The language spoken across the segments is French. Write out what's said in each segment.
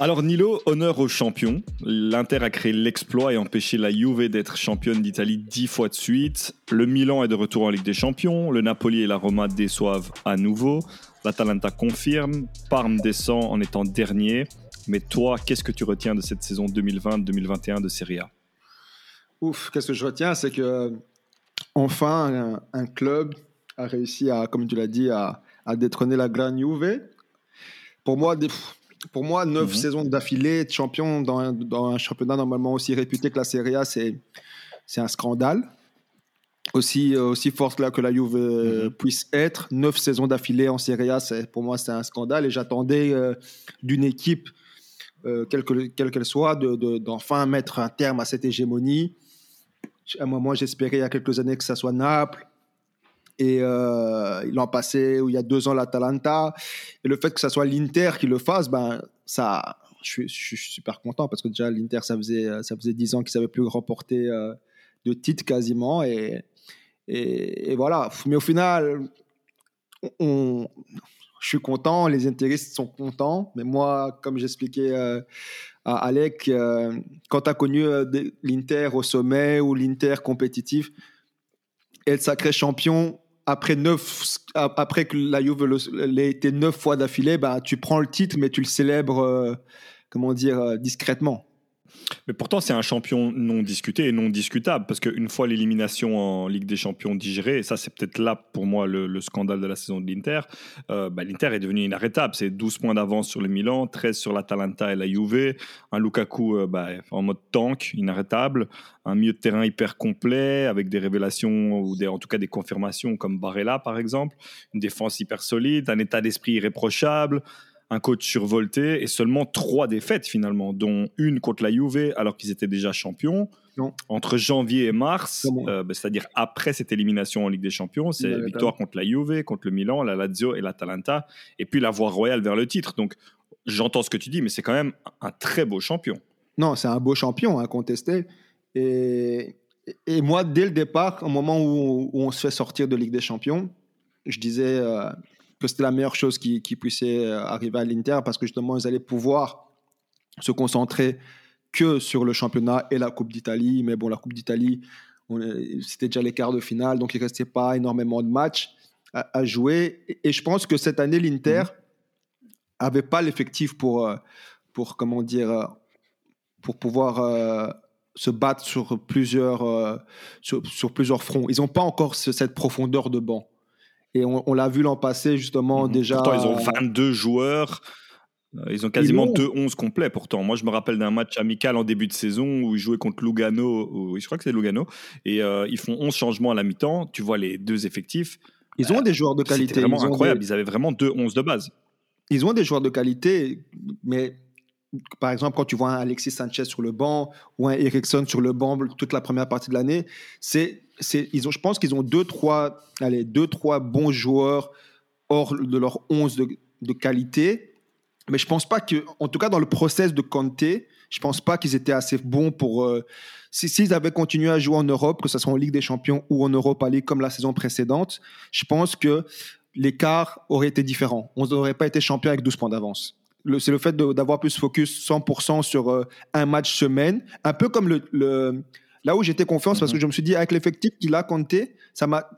Alors Nilo, honneur aux champions. L'Inter a créé l'exploit et empêché la Juve d'être championne d'Italie dix fois de suite. Le Milan est de retour en Ligue des Champions. Le Napoli et la Roma déçoivent à nouveau. L'Atalanta confirme. Parme descend en étant dernier. Mais toi, qu'est-ce que tu retiens de cette saison 2020-2021 de Serie A? Ouf, qu'est-ce que je retiens? C'est que enfin un, club a réussi à, comme tu l'as dit, à, détrôner la Grande Juve. Pour moi, des, pour moi, neuf mhm. saisons d'affilée de champion dans un, dans un, championnat normalement aussi réputé que la Serie A, c'est, c'est un scandale. Aussi, euh, aussi forte là que la Juve euh, mhm. puisse être, neuf saisons d'affilée en Serie A, c'est, pour moi, c'est un scandale. Et j'attendais euh, d'une équipe, quelle, qu'elle soit, de, d'enfin mettre un terme à cette hégémonie. À un moment, j'espérais il y a quelques années que ça soit Naples, et euh, l'an passé, ou il y a deux ans, l'Atalanta. Et le fait que ce soit l'Inter qui le fasse, ben, ça, je suis, super content parce que déjà, l'Inter, ça faisait, ça faisait dix ans qu'ils n'avaient plus remporté euh, de titre quasiment. Et, et, voilà. Mais au final, on, je suis content, les intéristes sont contents. Mais moi, comme j'expliquais euh, à Alec, euh, quand tu as connu euh, l'Inter au sommet ou l'Inter compétitif, être sacré champion, après neuf, après que la Juve l'ait été neuf fois d'affilée, bah, tu prends le titre, mais tu le célèbres, euh, comment dire, euh, discrètement. Mais pourtant, c'est un champion non discuté et non discutable, parce qu'une fois l'élimination en Ligue des Champions digérée, et ça c'est peut-être là pour moi le, scandale de la saison de l'Inter, euh, bah, l'Inter est devenu inarrêtable. C'est 12 points d'avance sur le Milan, 13 sur l'Atalanta et la Juve, un Lukaku euh, bah, en mode tank, inarrêtable, un milieu de terrain hyper complet, avec des révélations, ou en tout cas des confirmations comme Barella par exemple, une défense hyper solide, un état d'esprit irréprochable un coach survolté et seulement trois défaites finalement, dont une contre la Juve alors qu'ils étaient déjà champions. Entre janvier et mars, euh, bah, c'est-à-dire après cette élimination en Ligue des Champions, c'est victoire contre la Juve, contre le Milan, la Lazio et l'Atalanta, et puis la voie royale vers le titre. Donc j'entends ce que tu dis, mais c'est quand même un très beau champion. Non, c'est un beau champion, à contester. Et, et moi, dès le départ, au moment où, on se fait sortir de Ligue des Champions, je disais, euh, que c'était la meilleure chose qui, qui puissait euh, arriver à l'Inter parce que justement, ils allaient pouvoir se concentrer que sur le championnat et la Coupe d'Italie. Mais bon, la Coupe d'Italie, c'était déjà les quarts de finale, donc il ne restait pas énormément de matchs à, jouer. Et, je pense que cette année, l'Inter n'avait mhm. pas l'effectif pour, euh, pour, comment dire, euh, pour pouvoir se battre sur plusieurs, sur, sur, plusieurs fronts. Ils n'ont pas encore cette profondeur de banc. Et on, l'a vu l'an passé, justement, mhm. déjà. Pourtant, ils ont 22 joueurs. Euh, ils ont quasiment 2-11 complets pourtant. Moi, je me rappelle d'un match amical en début de saison où ils jouaient contre Lugano, ou, je crois que c'est Lugano, et euh, ils font 11 changements à la mi-temps. Tu vois les deux effectifs. Ils ont des joueurs de qualité. C'est vraiment incroyable. Ils avaient vraiment 2-11 de base. Ils ont des joueurs de qualité, mais par exemple, quand tu vois un Alexis Sanchez sur le banc ou un Ericsson sur le banc toute la première partie de l'année, c'est, ils ont, je pense qu'ils ont deux, trois, allez, deux, trois bons joueurs hors de leur 11 de, qualité. Mais je pense pas que, en tout cas dans le process de Conte, je pense pas qu'ils étaient assez bons pour. Euh, s'ils avaient continué à jouer en Europe, que ce soit en Ligue des Champions ou en Europa League comme la saison précédente, je pense que l'écart aurait été différent. On n'aurait pas été champion avec 12 points d'avance c'est le fait d'avoir plus focus 100% sur euh, un match semaine. Un peu comme le, là où j'étais confiance, parce que je me suis dit, avec l'effectif qu'il a compté, ça m'a,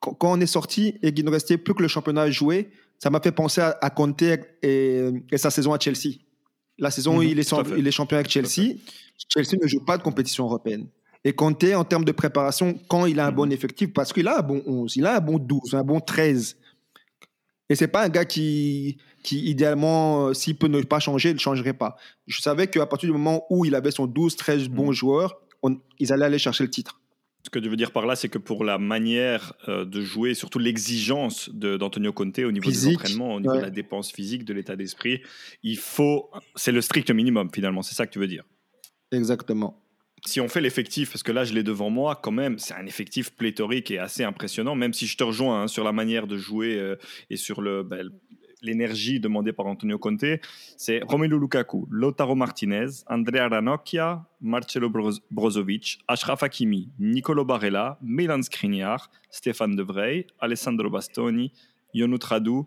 quand on est sorti et qu'il ne restait plus que le championnat à jouer, ça m'a fait penser à, à Conte et, sa saison à Chelsea. La saison où mhm, il est, il est champion avec Chelsea, Chelsea ne joue pas de compétition européenne. Et Conte, en termes de préparation, quand il a un bon mhm. effectif, parce qu'il a un bon 11, il a un bon 12, un bon 13. Et c'est pas un gars qui, qui idéalement, euh, s'il peut ne pas changer, il ne changerait pas. Je savais qu'à partir du moment où il avait son 12, 13 bons mm. joueurs, ils allaient aller chercher le titre. Ce que tu veux dire par là, c'est que pour la manière euh, de jouer, surtout l'exigence d'Antonio Conte au niveau des entraînements, au niveau de la dépense physique, de l'état d'esprit, il faut. C'est le strict minimum finalement, c'est ça que tu veux dire Exactement. Si on fait l'effectif, parce que là je l'ai devant moi, quand même, c'est un effectif pléthorique et assez impressionnant, même si je te rejoins hein, sur la manière de jouer euh, et sur le, ben, l'énergie demandée par Antonio Conte, c'est Romelu Lukaku, Lautaro Martinez, Andrea Ranocchia, Marcelo Brozovic, Ashraf Hakimi, Nicolo Barella, Milan Skriniar, Stéphane De Vrij, Alessandro Bastoni, Yonut Radu,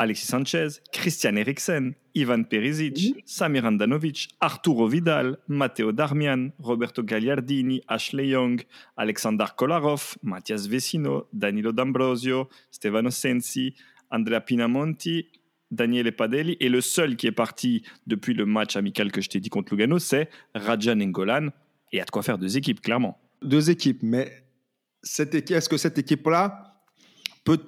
Alexis Sanchez, Christian Eriksen, Ivan Perisic, Samir Andanovic, Arturo Vidal, Matteo Darmian, Roberto Gagliardini, Ashley Young, Alexander Kolarov, Mathias Vecino, Danilo D'Ambrosio, Stefano Sensi, Andrea Pinamonti, Daniele Padelli. Et le seul qui est parti depuis le match amical que je t'ai dit contre Lugano, c'est Rajan Ngolan. Et il y a de quoi faire deux équipes, clairement. Deux équipes, mais cette équipe, est-ce que cette équipe-là peut,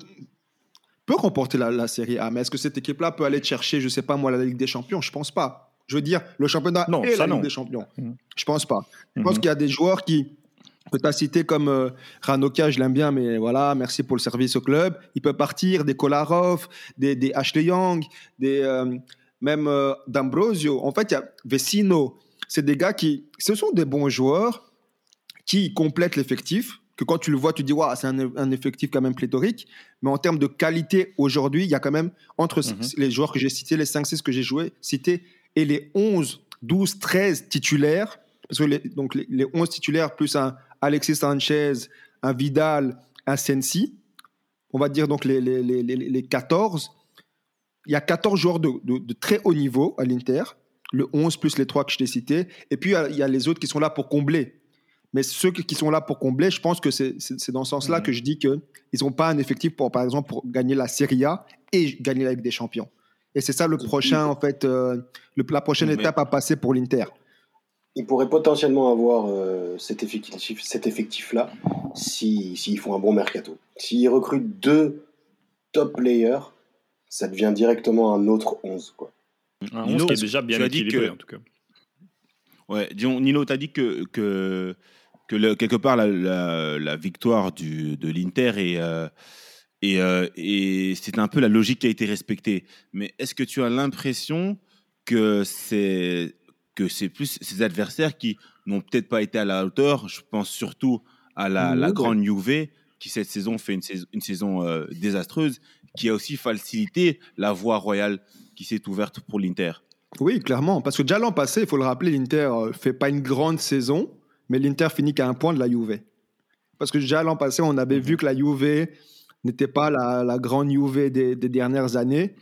peut remporter la, la Série A? Mais est-ce que cette équipe-là peut aller chercher, je sais pas moi, la Ligue des Champions? Je pense pas. Je veux dire, le championnat Non, et la non. Ligue des Champions. Mhm. Je pense pas. Je pense Mhm. qu'il y a des joueurs qui, que tu as cités comme euh, Ranoka, je l'aime bien, mais voilà, merci pour le service au club. Il peut partir, des Kolarov, des, des Ashley Young, des, euh, même euh, D'Ambrosio. En fait, il y a Vecino. C'est des gars qui, ce sont des bons joueurs qui complètent l'effectif. Que quand tu le vois, tu dis, waouh, c'est un, un effectif quand même pléthorique. Mais en termes de qualité, aujourd'hui, il y a quand même, entre Mhm. les joueurs que j'ai cités, les 5-6 que j'ai joués, cités, et les 11, 12, 13 titulaires, parce que les, donc les, les 11 titulaires plus un Alexis Sanchez, un Vidal, un Sensi, on va dire donc les, les, les, les- les 14, il y a 14 joueurs de, de- de très haut niveau à l'Inter, le 11 plus les 3 que je t'ai cités, et puis il y a- les autres qui sont là pour combler. Mais ceux qui sont là pour combler, je pense que c'est dans ce sens-là Mhm. que je dis qu'ils n'ont pas un effectif pour, par exemple, pour gagner la Serie A et gagner la Ligue des Champions. Et c'est ça le prochain, en fait, euh, le- la prochaine Mais- étape à passer pour l'Inter. Ils pourraient potentiellement avoir euh, cet effectif, cet effectif-là si- s'ils font un bon mercato. S'ils recrutent deux top players, ça devient directement un autre 11. Quoi. Un Nino, 11 qui est déjà bien équilibré, que- en tout cas. Ouais, disons, Nino, tu as dit que, que, que le- quelque part la, la- la victoire du, de l'Inter est, euh, et, euh, et c'est un peu la logique qui a été respectée. Mais est-ce que tu as l'impression que c'est que c'est plus ces adversaires qui n'ont peut-être pas été à la hauteur Je pense surtout à la, grande Juve qui cette saison fait une saison, une saison euh, désastreuse, qui a aussi facilité la voie royale qui s'est ouverte pour l'Inter. Oui, clairement. Parce que déjà l'an passé, il faut le rappeler, l'Inter ne fait pas une grande saison, mais l'Inter finit qu'à un point de la Juve. Parce que déjà l'an passé, on avait vu que la Juve n'était pas la, la grande Juve des, des dernières années.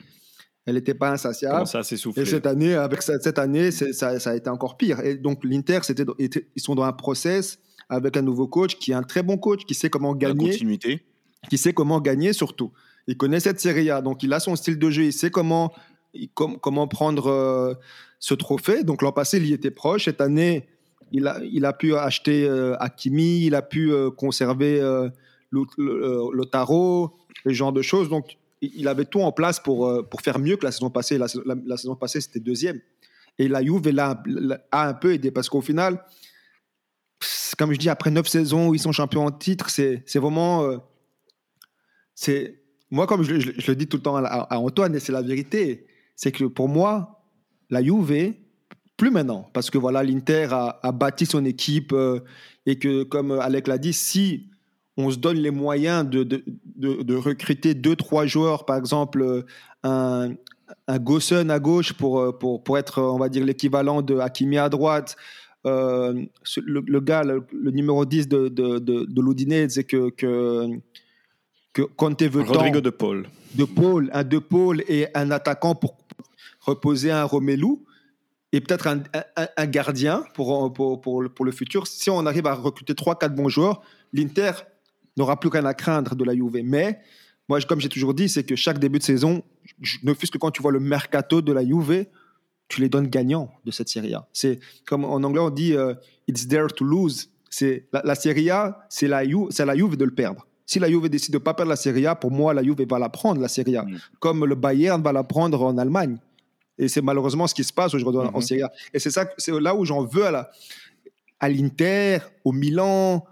Elle n'était pas insatiable. Ça s'essouffler Et cette année, avec cette année, c'est- ça, ça a été encore pire. Et donc l'Inter, c'était, était- ils sont dans un process avec un nouveau coach qui est un très bon coach, qui sait comment La gagner continuité. qui sait comment gagner surtout. Il connaît cette Serie A, donc il a son style de jeu, il sait comment, il- com- comment prendre euh, ce trophée. Donc l'an passé, il y était proche. Cette année, il a, il a pu acheter euh, Hakimi, il a pu euh, conserver euh, Lo- euh, Lotaro, ce genre de choses. Donc il avait tout en place pour, euh, pour faire mieux que la saison passée. La, saison- passée, c'était deuxième. Et la Juve a un peu aidé parce qu'au final, comme je dis, après neuf saisons où ils sont champions en titre, c'est vraiment. euh, c'est moi comme je, le dis tout le temps à, Antoine et c'est la vérité c'est que pour moi la Juve plus maintenant parce que voilà l'Inter a, a bâti son équipe euh, et que comme Alec l'a dit si on se donne les moyens de, de, de, de recruter deux trois joueurs par exemple euh, un un Gossen à gauche pour, euh, pour, pour être, on va dire, l'équivalent de Hakimi à droite. Euh, le, le gars, le, le numéro 10 de, de, de, de l'Udinese que, que, que Conte veut tant de Paul. de Paul, un de Paul et un attaquant pour reposer un Romelu et peut-être un, un- un gardien pour, pour, pour, le, pour le futur. Si on arrive à recruter 3-4 bons joueurs, l'Inter n'aura plus rien à craindre de la Juve. Mais moi, comme j'ai toujours dit, c'est que chaque début de saison, ne fût-ce que quand tu vois le mercato de la Juve, tu les donnes gagnants de cette Serie A. C'est comme en anglais on dit euh, it's there to lose. C'est la, la Serie A, c'est la Juve, c'est la Juve de le perdre. Si la Juve décide de pas perdre la Serie A, pour moi la Juve va la prendre la Serie A, Mm. comme le Bayern va la prendre en Allemagne. Et c'est malheureusement ce qui se passe aujourd'hui en- en Mhm. Serie A. Et c'est ça, c'est là où j'en veux à la à l'Inter, au Milan,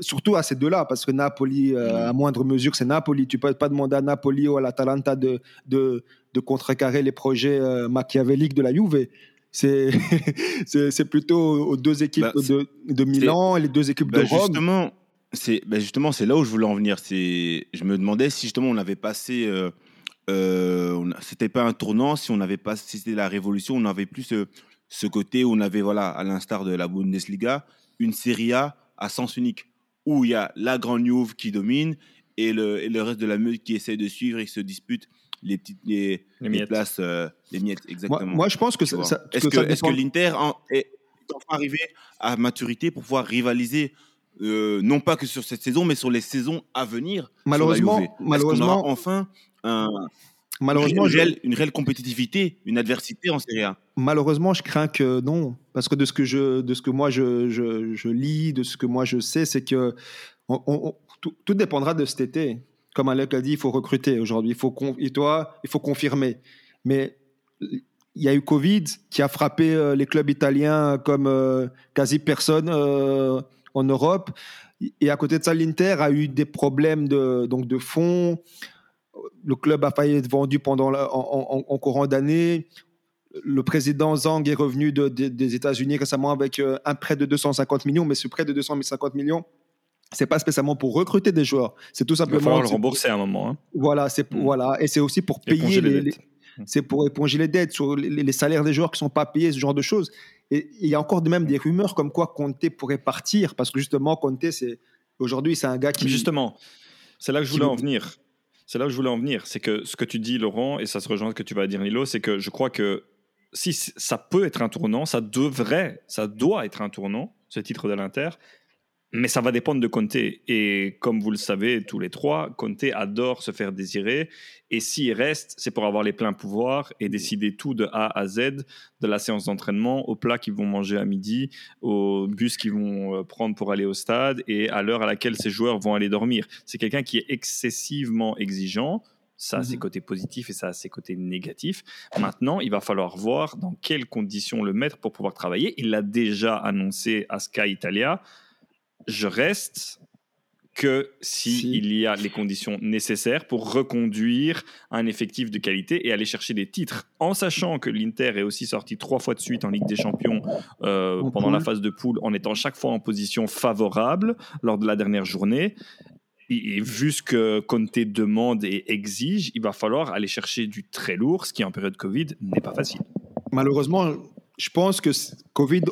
surtout à ces deux-là, parce que Napoli, euh, Mhm. à moindre mesure, c'est Napoli. Tu peux pas demander à Napoli ou à l'Atalanta de, de, de contrecarrer les projets euh, machiavéliques de la Juve. C'est plutôt aux deux équipes Bah, de, de Milan et les deux équipes Bah, de Rome. justement, c'est bah, justement c'est là où je voulais en venir. C'est, je me demandais si justement on avait passé, euh, euh, c'était pas un tournant, si on avait pas, si c'était la révolution, on avait plus ce, ce côté où on avait voilà, à l'instar de la Bundesliga, une Serie A à sens unique où il y a la grande Juve qui domine et le, et le reste de la meute qui essaie de suivre et se dispute les petites les, Les places, euh, les miettes, Moi, exactement. moi, je pense que ça, Est-ce que que, est-ce que l'Inter est enfin arrivé à maturité pour pouvoir rivaliser, euh, non pas que sur cette saison, mais sur les saisons à venir Malheureusement- malheureusement- aura enfin un, malheureusement, une, réelle, une réelle compétitivité, une adversité en Serie A Malheureusement, je crains que non, parce que de ce que je, de ce que moi je, je, je lis, de ce que moi je sais, c'est que on- on- on- tout, tout dépendra de cet été. Comme Alec l'a dit, il faut recruter aujourd'hui. Il faut et toi, il faut confirmer. Mais il y a eu Covid qui a frappé euh, les clubs italiens comme euh, quasi personne euh, en Europe. Et à côté de ça, l'Inter a eu des problèmes de, donc de fonds. Le club a failli être vendu pendant la- en, en- en courant d'année. Le président Zhang est revenu de- de- des États-Unis récemment avec euh, un prêt de 250 millions, mais ce prêt de 250 millions, c'est pas spécialement pour recruter des joueurs. C'est tout Il va simplement. falloir le rembourser à un moment. hein. Voilà, c'est Mm. voilà, et c'est aussi pour payer les c'est pour éponger les dettes sur les, les salaires des joueurs qui sont pas payés, ce genre de choses. Et il y a encore même des rumeurs comme quoi Conte pourrait partir parce que justement Conte, c'est aujourd'hui c'est un gars qui Justement, c'est là que je voulais en venir. C'est là que je voulais en venir. C'est que ce que tu dis, Laurent, et ça se rejoint ce que tu vas dire, Nilo, c'est que je crois que si ça peut être un tournant, ça devrait, ça doit être un tournant, ce titre de l'Inter, mais ça va dépendre de Conte. Et comme vous le savez tous les trois, Conte adore se faire désirer. Et s'il reste, c'est pour avoir les pleins pouvoirs et décider tout de A à Z, de la séance d'entraînement, au plat qu'ils vont manger à midi, au bus qu'ils vont euh, prendre pour aller au stade et à l'heure à laquelle ces joueurs vont aller dormir. C'est quelqu'un qui est excessivement exigeant. Ça a ses Mhm. côtés positifs et ça a ses côtés négatifs. Maintenant, il va falloir voir dans quelles conditions le mettre pour pouvoir travailler. Il l'a déjà annoncé à Sky Italia. Je reste que si, Si. il y a les conditions nécessaires pour reconduire un effectif de qualité et aller chercher des titres, en sachant que l'Inter est aussi sorti trois fois de suite en Ligue des Champions euh, En pendant la phase de poule, en étant chaque fois en position favorable lors de la dernière journée. Et, et vu ce que Conte demande et exige, il va falloir aller chercher du très lourd, ce qui en période Covid n'est pas facile. malheureusement, je pense que Covid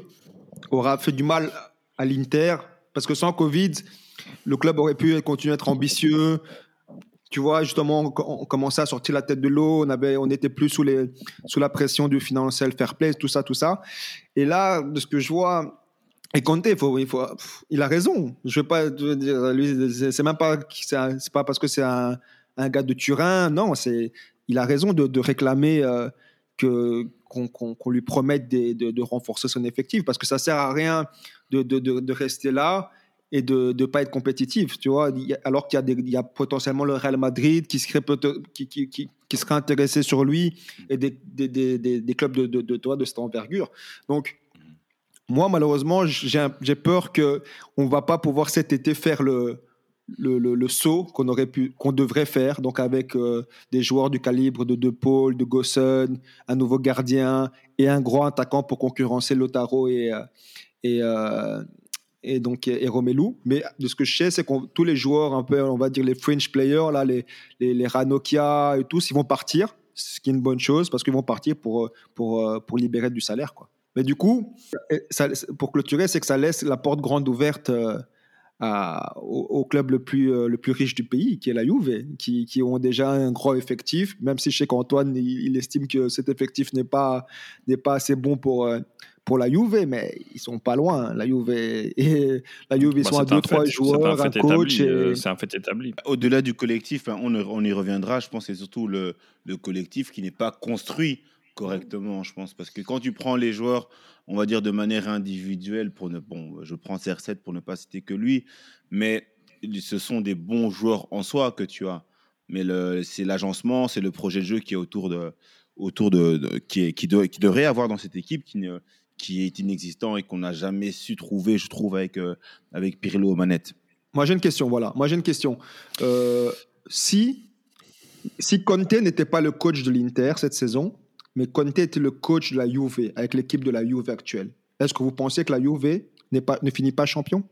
aura fait du mal à l'Inter parce que sans Covid, le club aurait pu continuer à être ambitieux. Tu vois, justement, on, commençait à sortir la tête de l'eau, on avait, on n'était plus sous, la pression du financial fair play, tout ça, tout ça. Et là, de ce que je vois, et Conte, il, a raison. Je veux pas dire, lui, c'est même pas, c'est pas parce que c'est un, gars de Turin, non, il a raison de, réclamer euh, qu'on lui promette de, de renforcer son effectif parce que ça sert à rien de, de, de, rester là et de ne pas être compétitif, tu vois, alors qu'il y, a il y a potentiellement le Real Madrid qui serait, qui, qui, qui, serait intéressé sur lui et des, des, des, des, clubs de, de, de, de, cette envergure. Donc, moi, malheureusement, j'ai j'ai peur qu'on ne va pas pouvoir cet été faire le, le, le, le saut qu'on aurait pu, qu'on devrait faire, donc avec euh, des joueurs du calibre de De Paul, de Gossen, un nouveau gardien et un gros attaquant pour concurrencer Lotaro et, euh, et, euh, et donc et, Romelu. Mais de ce que je sais, c'est que tous les joueurs, un peu, on va dire les fringe players, là, les, les, les Ranocchia et tous, ils vont partir, ce qui est une bonne chose parce qu'ils vont partir pour, pour, pour libérer du salaire. Mais du coup, pour clôturer, c'est que ça laisse la porte grande ouverte. euh, au, club le plus, euh, le plus riche du pays, qui est la Juve, qui, qui ont déjà un gros effectif, même si je sais qu'Antoine, il, il, estime que cet effectif n'est pas, pas assez bon pour, pour la Juve, mais ils sont pas loin. La Juve, et, la Juve ils bah, sont à deux, trois joueurs, un, un coach. Et... C'est un fait établi. Au-delà du collectif, hein, on, on, y reviendra, je pense, c'est surtout le, le collectif qui n'est pas construit correctement, je pense, parce que quand tu prends les joueurs on va dire de manière individuelle pour ne bon je prends CR7 pour ne pas citer que lui mais ce sont des bons joueurs en soi que tu as mais c'est l'agencement c'est le projet de jeu qui est autour de autour de, de qui est, qui, doit, qui devrait avoir dans cette équipe qui ne, qui est inexistant et qu'on n'a jamais su trouver je trouve avec euh, avec Pirlo aux manettes. Moi j'ai une question voilà. Moi j'ai une question. Euh, si si Conte n'était pas le coach de l'Inter cette saison mais Conte était le coach de la Juve avec l'équipe de la Juve actuelle. Est-ce que vous pensez que la Juve pas, ne finit pas champion?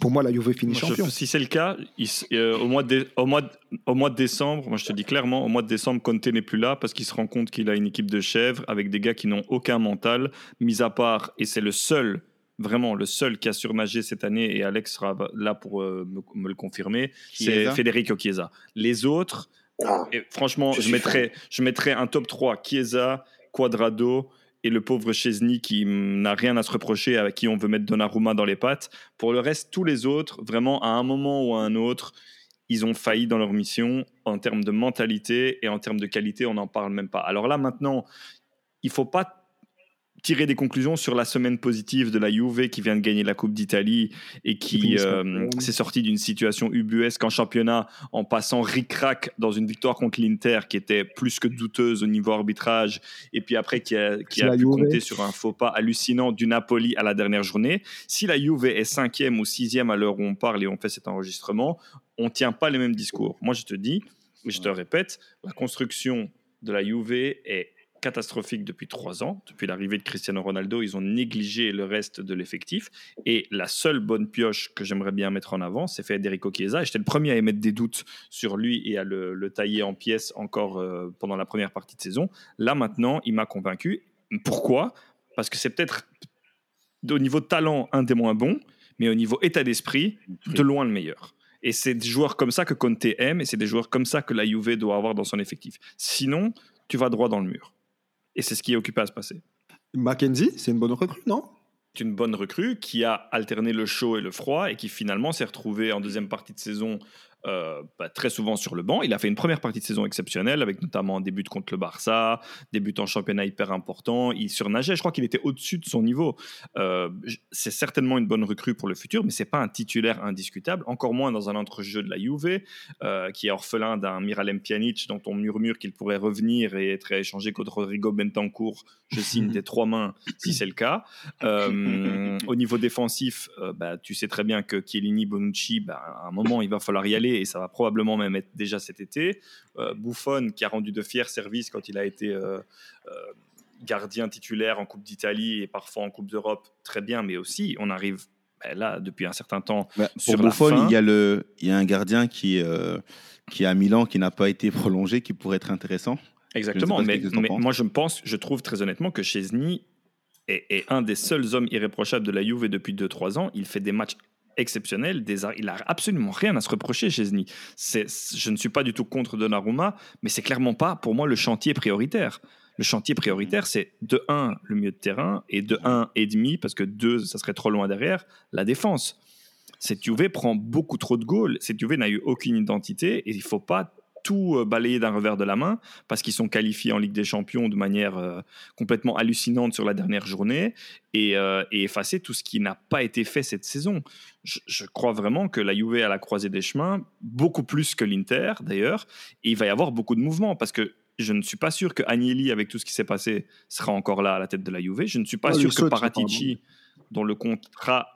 Pour moi, la Juve finit moi, champion. Je, si c'est le cas, il, euh, au, mois de, au, mois de, au mois de décembre, moi je te dis clairement, au mois de décembre, Conte n'est plus là parce qu'il se rend compte qu'il a une équipe de chèvres avec des gars qui n'ont aucun mental, mis à part, et c'est le seul vraiment le seul qui a surnagé cette année, et Alex sera là pour euh, me, me le confirmer, c'est Federico Chiesa. Les autres, Ah, et franchement, Je je, mettrais, je mettrais un top 3 Chiesa, Quadrado et le pauvre Chesney qui n'a rien à se reprocher, avec qui on veut mettre Donnarumma dans les pattes. Pour le reste, tous les autres, vraiment, à un moment ou à un autre, ils ont failli dans leur mission en termes de mentalité et en termes de qualité, on n'en parle même pas. Alors là, maintenant, il faut pas tirer des conclusions sur la semaine positive de la Juve qui vient de gagner la Coupe d'Italie et qui euh, s'est sorti d'une situation ubuesque en championnat en passant ric-rac dans une victoire contre l'Inter qui était plus que douteuse au niveau arbitrage et puis après qui a, qui a pu Juve. compter sur un faux pas hallucinant du Napoli à la dernière journée. Si la Juve est cinquième ou sixième à l'heure où on parle et on fait cet enregistrement, on tient pas les mêmes discours. Moi, je te dis, et je te répète, la construction de la Juve est catastrophique depuis trois ans. Depuis l'arrivée de Cristiano Ronaldo, ils ont négligé le reste de l'effectif. Et la seule bonne pioche que j'aimerais bien mettre en avant, c'est Federico Chiesa. J'étais le premier à émettre des doutes sur lui et à le, le tailler en pièces encore euh, pendant la première partie de saison. Là, maintenant, il m'a convaincu. Pourquoi? Parce que c'est peut-être au niveau de talent un des moins bons, mais au niveau état d'esprit, de loin le meilleur. Et c'est des joueurs comme ça que Conte aime, et c'est des joueurs comme ça que la Juve doit avoir dans son effectif. Sinon, tu vas droit dans le mur. Et c'est ce qui est occupé à se passer. Mackenzie, c'est une bonne recrue, non? C'est une bonne recrue qui a alterné le chaud et le froid et qui finalement s'est retrouvé en deuxième partie de saison euh, bah, très souvent sur le banc. Il a fait une première partie de saison exceptionnelle avec notamment des buts contre le Barça, des buts en championnat hyper importants. Il surnageait, je crois qu'il était au-dessus de son niveau. Euh, c'est certainement une bonne recrue pour le futur, mais c'est pas un titulaire indiscutable, encore moins dans un entrejeu de la Juve euh, qui est orphelin d'un Miralem Pjanic dont on murmure qu'il pourrait revenir et être échangé contre Rodrigo Bentancur. Je signe des trois mains si c'est le cas. Au niveau défensif, bah, tu sais très bien que Chiellini, Bonucci, bah, à un moment, il va falloir y aller et ça va probablement même être déjà cet été. Euh, Buffon, qui a rendu de fiers services quand il a été euh, euh, gardien titulaire en Coupe d'Italie et parfois en Coupe d'Europe, très bien, mais aussi, on arrive bah, là depuis un certain temps. Bah, Sur pour Buffon, il y, a le, il y a un gardien qui, euh, qui est à Milan qui n'a pas été prolongé, qui pourrait être intéressant. Exactement, mais, moi je pense, je trouve très honnêtement que Chesney est, est un des seuls hommes irréprochables de la Juve depuis 2-3 ans. Il fait des matchs exceptionnels, des il a absolument rien à se reprocher Chesney. C'est, je ne suis pas du tout contre Donnarumma, mais c'est clairement pas pour moi le chantier prioritaire. Le chantier prioritaire, c'est de 1 le milieu de terrain et de 1 et demi parce que 2 ça serait trop loin derrière, la défense. Cette Juve prend beaucoup trop de goals. Cette Juve n'a eu aucune identité et il faut pas tout euh, balayer d'un revers de la main parce qu'ils sont qualifiés en Ligue des Champions de manière euh, complètement hallucinante sur la dernière journée et, euh, et effacer tout ce qui n'a pas été fait cette saison. Je, je crois vraiment que la Juve à la croisée des chemins, beaucoup plus que l'Inter d'ailleurs, et il va y avoir beaucoup de mouvements parce que je ne suis pas sûr que Agnelli, avec tout ce qui s'est passé, sera encore là à la tête de la Juve. Je ne suis pas Ah, sûr que Paratici, dont le contrat,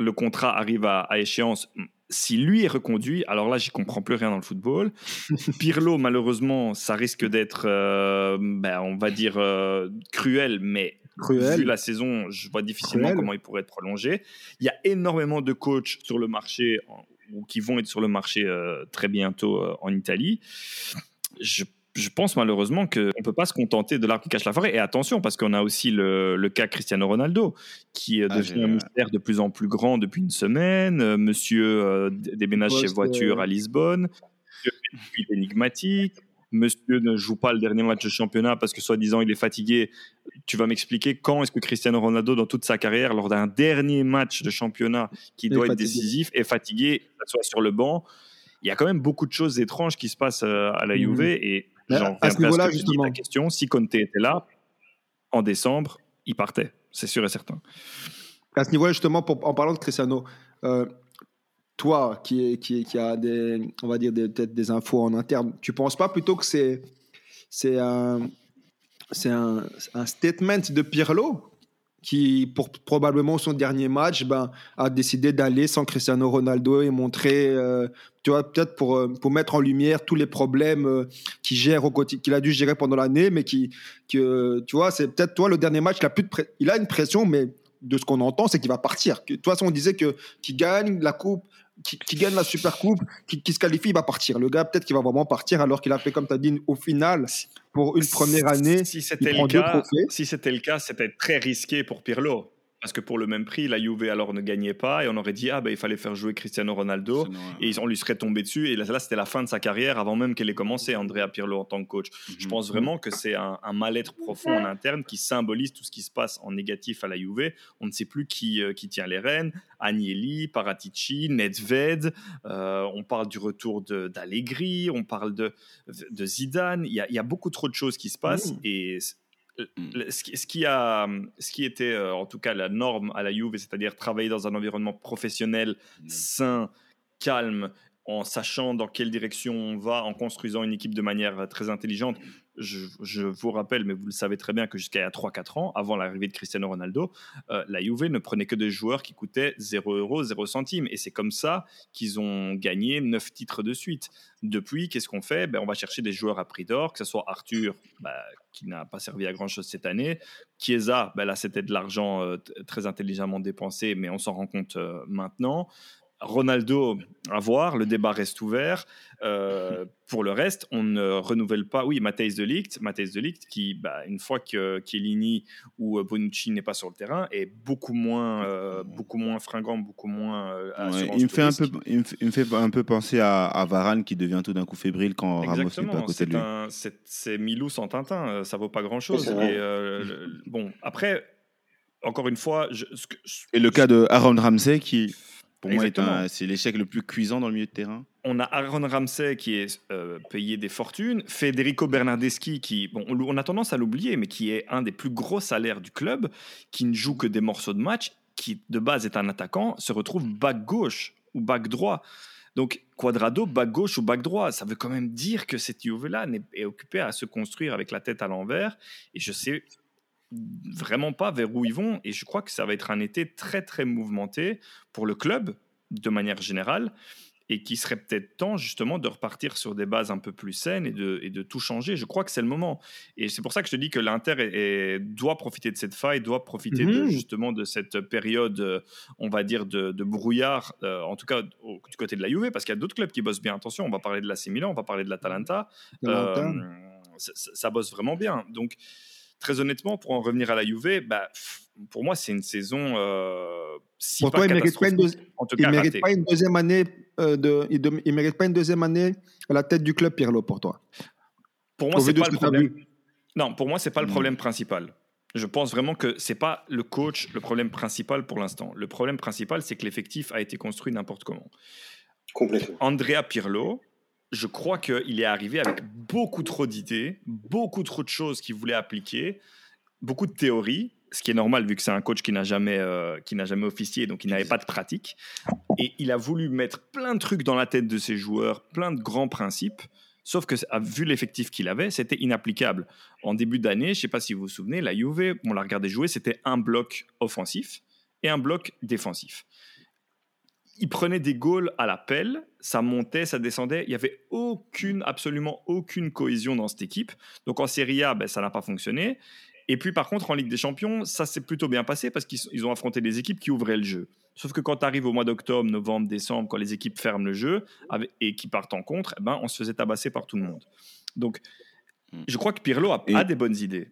le contrat arrive à, à échéance, si lui est reconduit, alors là, j'y comprends plus rien dans le football. Pirlo, malheureusement, ça risque d'être, euh, ben, on va dire, euh, cruel, mais Cruel. vu la saison, je vois difficilement Cruel. comment il pourrait être prolongé. Il y a énormément de coachs sur le marché, ou qui vont être sur le marché euh, très bientôt en Italie. Je je pense malheureusement qu'on ne peut pas se contenter de l'arbre qui cache la forêt. Et attention, parce qu'on a aussi le, le cas Cristiano Ronaldo, qui Ah, devient un mystère de plus en plus grand depuis une semaine. Euh, monsieur euh, déménage chez Voiture à Lisbonne. Monsieur est énigmatique. Monsieur ne joue pas le dernier match de championnat parce que soi-disant il est fatigué. Tu vas m'expliquer quand est-ce que Cristiano Ronaldo, dans toute sa carrière, lors d'un dernier match de championnat qui doit être fatigué. décisif, est fatigué, soit sur le banc. Il y a quand même beaucoup de choses étranges qui se passent euh, à la Mhm. Juve et À ce niveau-là, que tu dis, justement. ta question. Si Conte était là, en décembre, il partait, c'est sûr et certain. À ce niveau-là, justement, pour- en parlant de Cristiano, euh, toi qui, qui, a des, on va dire peut-être des infos en interne, tu penses pas plutôt que c'est c'est un c'est un, un statement de Pirlo? Qui, pour probablement son dernier match, ben, a décidé d'aller sans Cristiano Ronaldo et montrer, euh, tu vois, peut-être pour, euh, pour mettre en lumière tous les problèmes euh, qu'il a dû gérer pendant l'année, mais qui, que, tu vois, c'est peut-être toi le dernier match, il a plus de une pression, mais de ce qu'on entend, c'est qu'il va partir. Que, de toute façon, on disait que qu'il gagne la coupe, qu'il gagne la super coupe, qu'il se qualifie, il va partir. Le gars, peut-être qu'il va vraiment partir, alors qu'il a fait, comme tu as dit, au final, pour une première année, si c'était le cas, si c'était le cas, c'était très risqué pour Pirlo. Parce que pour le même prix, la Juve alors ne gagnait pas et on aurait dit ah ben il fallait faire jouer Cristiano Ronaldo et on lui serait tombé dessus et là, là c'était la fin de sa carrière avant même qu'elle ait commencé Andrea Pirlo en tant que coach. Je Mhm. pense vraiment que c'est un, un mal-être profond en interne qui symbolise tout ce qui se passe en négatif à la Juve. On ne sait plus qui, euh, qui tient les rênes. Agnelli, Paratici, Nedved. euh, on parle du retour de- d'Allegri. On parle de, de Zidane. Il y, a, il y a beaucoup trop de choses qui se passent et ce qui, ce qui a, ce qui était euh, en tout cas la norme à la Juve, c'est-à-dire travailler dans un environnement professionnel, Mm. sain, calme, en sachant dans quelle direction on va, en construisant une équipe de manière très intelligente. Je, vous rappelle, mais vous le savez très bien, que jusqu'à il y a 3-4 ans, avant l'arrivée de Cristiano Ronaldo, euh, la Juve ne prenait que des joueurs qui coûtaient 0 euros, 0 centimes. Et c'est comme ça qu'ils ont gagné 9 titres de suite. Depuis, qu'est-ce qu'on fait? Ben, On va chercher des joueurs à prix d'or, que ce soit Arthur, bah, qui n'a pas servi à grand-chose cette année. Chiesa, ben là, c'était de l'argent euh, très intelligemment dépensé, mais on s'en rend compte euh, maintenant. Ronaldo, à voir, le débat reste ouvert. Euh, pour le reste, on ne renouvelle pas. Oui, Matthijs de Ligt, Matthijs de Ligt qui, bah, une fois que Chiellini ou euh, Bonucci n'est pas sur le terrain, est beaucoup moins, euh, beaucoup moins fringant, beaucoup moins. euh, Ouais, il, me fait un peu, il, me fait, il me fait un peu penser à, à Varane qui devient tout d'un coup fébrile quand Ramos n'est pas à côté c'est de lui. un- c'est Milou sans Tintin, ça vaut pas grand chose. Et, euh, le- bon, après, encore une fois, je, ce que- je- Et le cas de Aaron Ramsey qui, pour moi, est Exactement. c'est l'échec le plus cuisant dans le milieu de terrain. on a Aaron Ramsey qui est euh, payé des fortunes, Federico Bernardeschi qui, bon, on, a tendance à l'oublier, mais qui est un des plus gros salaires du club, qui ne joue que des morceaux de match, qui de base est un attaquant, se retrouve back gauche ou back droit. Donc Quadrado, back gauche ou back droit, ça veut quand même dire que cette Juve-là n'est- est occupée à se construire avec la tête à l'envers. Et je sais vraiment pas vers où ils vont. Et je crois que ça va être un été très très mouvementé pour le club de manière générale et qui serait peut-être temps justement de repartir sur des bases un peu plus saines et de, et de tout changer. Je crois que c'est le moment. Et c'est pour ça que je te dis que l'Inter est- est- doit profiter de cette faille, doit profiter de, Mhm. justement de cette période, on va dire, de, de brouillard, euh, en tout cas au- du côté de la Juve, parce qu'il y a d'autres clubs qui bossent bien. Attention, on va parler de l'AC Milan, on va parler de l'Atalanta. Atalanta. Euh, ça- ça bosse vraiment bien. Donc, très honnêtement, pour en revenir à la Juve, bah, pff, pour moi, c'est une saison. euh, si Pour pas toi, il mérite pas mérite pas une deuxième année euh, de. Il, de- il mérite pas une deuxième année à la tête du club Pirlo pour toi? Pour moi, c'est pas ce le problème. Non, pour moi, c'est pas le Mm. problème principal. Je pense vraiment que c'est pas le coach le problème principal pour l'instant. Le problème principal, c'est que l'effectif a été construit n'importe comment. Complètement. Andrea Pirlo, je crois qu'il est arrivé avec beaucoup trop d'idées, beaucoup trop de choses qu'il voulait appliquer, beaucoup de théories, ce qui est normal vu que c'est un coach qui n'a jamais, euh, jamais officié, donc il n'avait pas de pratique. Et il a voulu mettre plein de trucs dans la tête de ses joueurs, plein de grands principes. Sauf que, vu l'effectif qu'il avait, c'était inapplicable. En début d'année, je ne sais pas si vous vous souvenez, la Juve, on l'a regardé jouer, c'était un bloc offensif et un bloc défensif il prenait des goals à la pelle, ça montait, ça descendait. Il n'y avait aucune, absolument aucune cohésion dans cette équipe. Donc en Serie A, ben, ça n'a pas fonctionné. Et puis par contre, en Ligue des Champions, ça s'est plutôt bien passé parce qu'ils ils ont affronté des équipes qui ouvraient le jeu. Sauf que quand tu arrives au mois d'octobre, novembre, décembre, quand les équipes ferment le jeu et qui partent en contre, eh ben, on se faisait tabasser par tout le monde. Donc je crois que Pirlo a, Et- a des bonnes idées.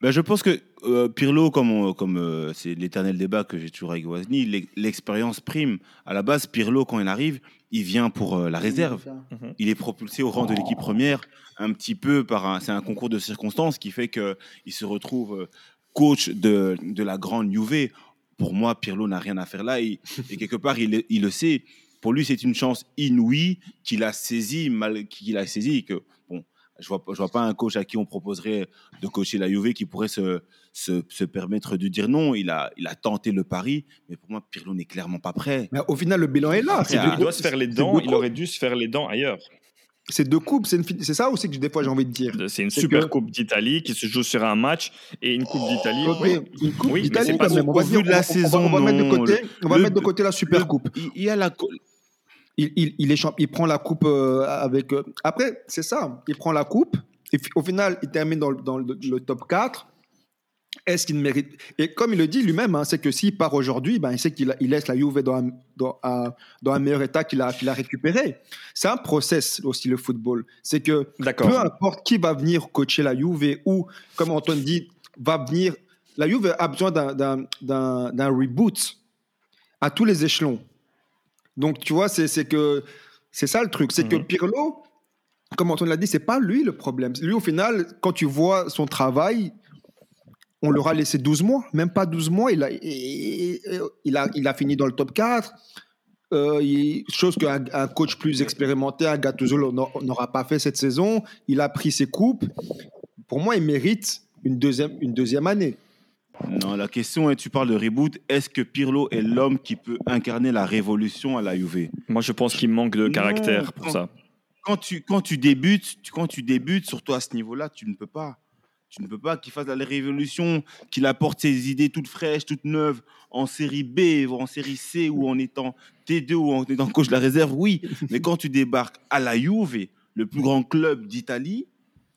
Ben, je pense que euh, Pirlo, comme, on- comme euh, c'est l'éternel débat que j'ai toujours avec Wozni, l'e- l'expérience prime. À la base, Pirlo, quand il arrive, il vient pour euh, la réserve. Mhm. Il est propulsé au rang de l'équipe première, un petit peu par un, c'est un concours de circonstances qui fait que il se retrouve euh, coach de, de la grande Juve. Pour moi, Pirlo n'a rien à faire là et, et quelque part, il, il le sait. Pour lui, c'est une chance inouïe qu'il a saisi, mal qu'il a saisi. et Que bon, je vois, pas- je vois pas un coach à qui on proposerait de coacher la Juve qui pourrait se, se, se permettre de dire non. Il a, il a tenté le pari, mais pour moi, Pirlo n'est clairement pas prêt. Mais au final, le bilan est là. Il doit se faire les dents, il aurait dû se faire les dents ailleurs. C'est deux coupes. C'est ça aussi que des fois j'ai envie de dire? C'est une super que- coupe d'Italie qui se joue sur un match et une coupe d'Italie. Ok, oui. une coupe Oui, mais d'Italie c'est pas quand même. On va de la on- on- saison, on va mettre de côté. On va Le- mettre de côté la super Le- coupe. Il, y a la, il, il, il est champ- il prend la coupe euh, avec. euh, après, c'est ça. Il prend la coupe. Et au final, il termine dans, le- dans le, le top 4. Est-ce qu'il mérite Et comme il le dit lui-même, hein, c'est que s'il part aujourd'hui, ben, il sait qu'il il laisse la Juve dans un, dans un, dans un meilleur état qu'il a, qu'il a récupéré. C'est un process aussi, le football. C'est que peu importe qui va venir coacher la Juve ou, comme Antoine dit, va venir la Juve a besoin d'un reboot à tous les échelons. Donc, tu vois, c'est que c'est ça le truc. C'est que Mhm. Pirlo, comme Antoine l'a dit, c'est pas lui le problème. Lui, au final, quand tu vois son travail, on leur a laissé 12 mois, même pas 12 mois. Il a, il, il a, il a fini dans le top 4. Euh, il- chose qu'un un coach plus expérimenté, un Gattuso n'a- n'aura pas fait cette saison. Il a pris ses coupes. Pour moi, il mérite une deuxième, une deuxième année. Non, la question est, tu parles de reboot, est-ce que Pirlo est l'homme qui peut incarner la révolution à la Juve? Moi, je pense qu'il manque de Non, caractère pour ça. quand tu, quand tu débutes, tu- quand tu débutes, surtout à ce niveau-là, tu ne peux pas. Tu ne peux pas qu'il fasse la révolution, qu'il apporte ses idées toutes fraîches, toutes neuves, en série B, ou en série C, ou en étant T2, ou en étant coach de la réserve, oui. Mais quand tu débarques à la Juve, le plus grand club d'Italie,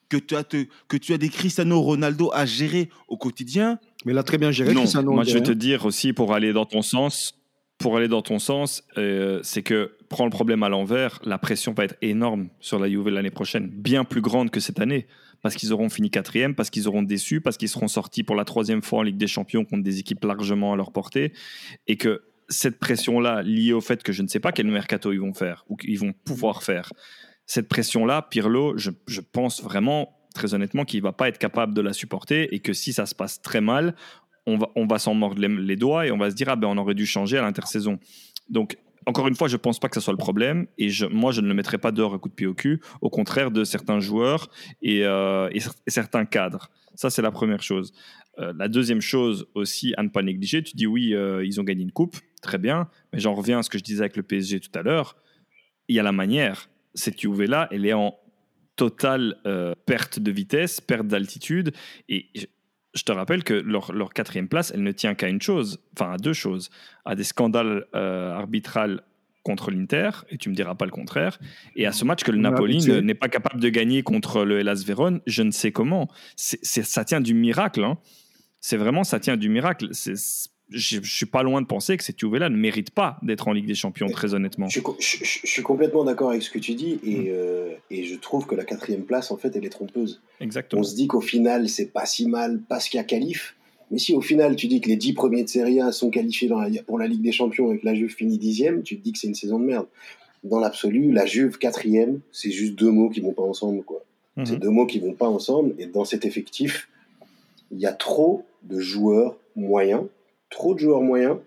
que tu, as te- que tu as des Cristiano Ronaldo à gérer au quotidien, Mais a très bien géré Non, Cristiano Moi, je vais te dire aussi, pour aller dans ton sens, pour aller dans ton sens, euh, c'est que prends le problème à l'envers, la pression va être énorme sur la Juve l'année prochaine, bien plus grande que cette année, parce qu'ils auront fini quatrième, parce qu'ils auront déçu, parce qu'ils seront sortis pour la troisième fois en Ligue des Champions contre des équipes largement à leur portée, et que cette pression-là, liée au fait que je ne sais pas quel mercato ils vont faire ou qu'ils vont pouvoir faire, cette pression-là, Pirlo, je, je pense vraiment, très honnêtement, qu'il va pas être capable de la supporter et que si ça se passe très mal, on va, on va s'en mordre les, doigts et on va se dire ah ben on aurait dû changer à l'intersaison. Donc encore une fois, je pense pas que ce soit le problème et je, moi je ne le mettrai pas dehors à coup de pied au cul. Au contraire de certains joueurs et, euh, et certains cadres. Ça c'est la première chose. Euh, la deuxième chose aussi à ne pas négliger, tu dis oui euh, ils ont gagné une coupe, très bien, mais j'en reviens à ce que je disais avec le PSG tout à l'heure. Il y a la manière. Cette Juve là, elle est en totale euh, perte de vitesse, perte d'altitude et je- te rappelle que leur, leur quatrième place, elle ne tient qu'à une chose, enfin à deux choses, à des scandales euh, arbitrales contre l'Inter, et tu me diras pas le contraire, et à ce match que le Napoli n'est pas capable de gagner contre le Hellas Vérone, je ne sais comment. C'est- ça tient du miracle. hein. C'est vraiment, ça tient du miracle. C'est- je, je suis pas loin de penser que cette Juve-là ne mérite pas d'être en Ligue des Champions, très honnêtement. Je suis, co- je- je- je suis complètement d'accord avec ce que tu dis Mm. et, euh, et je trouve que la quatrième place, en fait, elle est trompeuse. Exactement. On se dit qu'au final, c'est pas si mal parce qu'il y a qualif. Mais si au final, tu dis que les 10 premiers de Serie A sont qualifiés dans la- pour la Ligue des Champions et que la Juve finit dixième, tu te dis que c'est une saison de merde. Dans l'absolu, la Juve quatrième, c'est juste deux mots qui vont pas ensemble. quoi. Mhm. C'est deux mots qui vont pas ensemble. Et dans cet effectif, il y a trop de joueurs moyens, trop de joueurs moyens,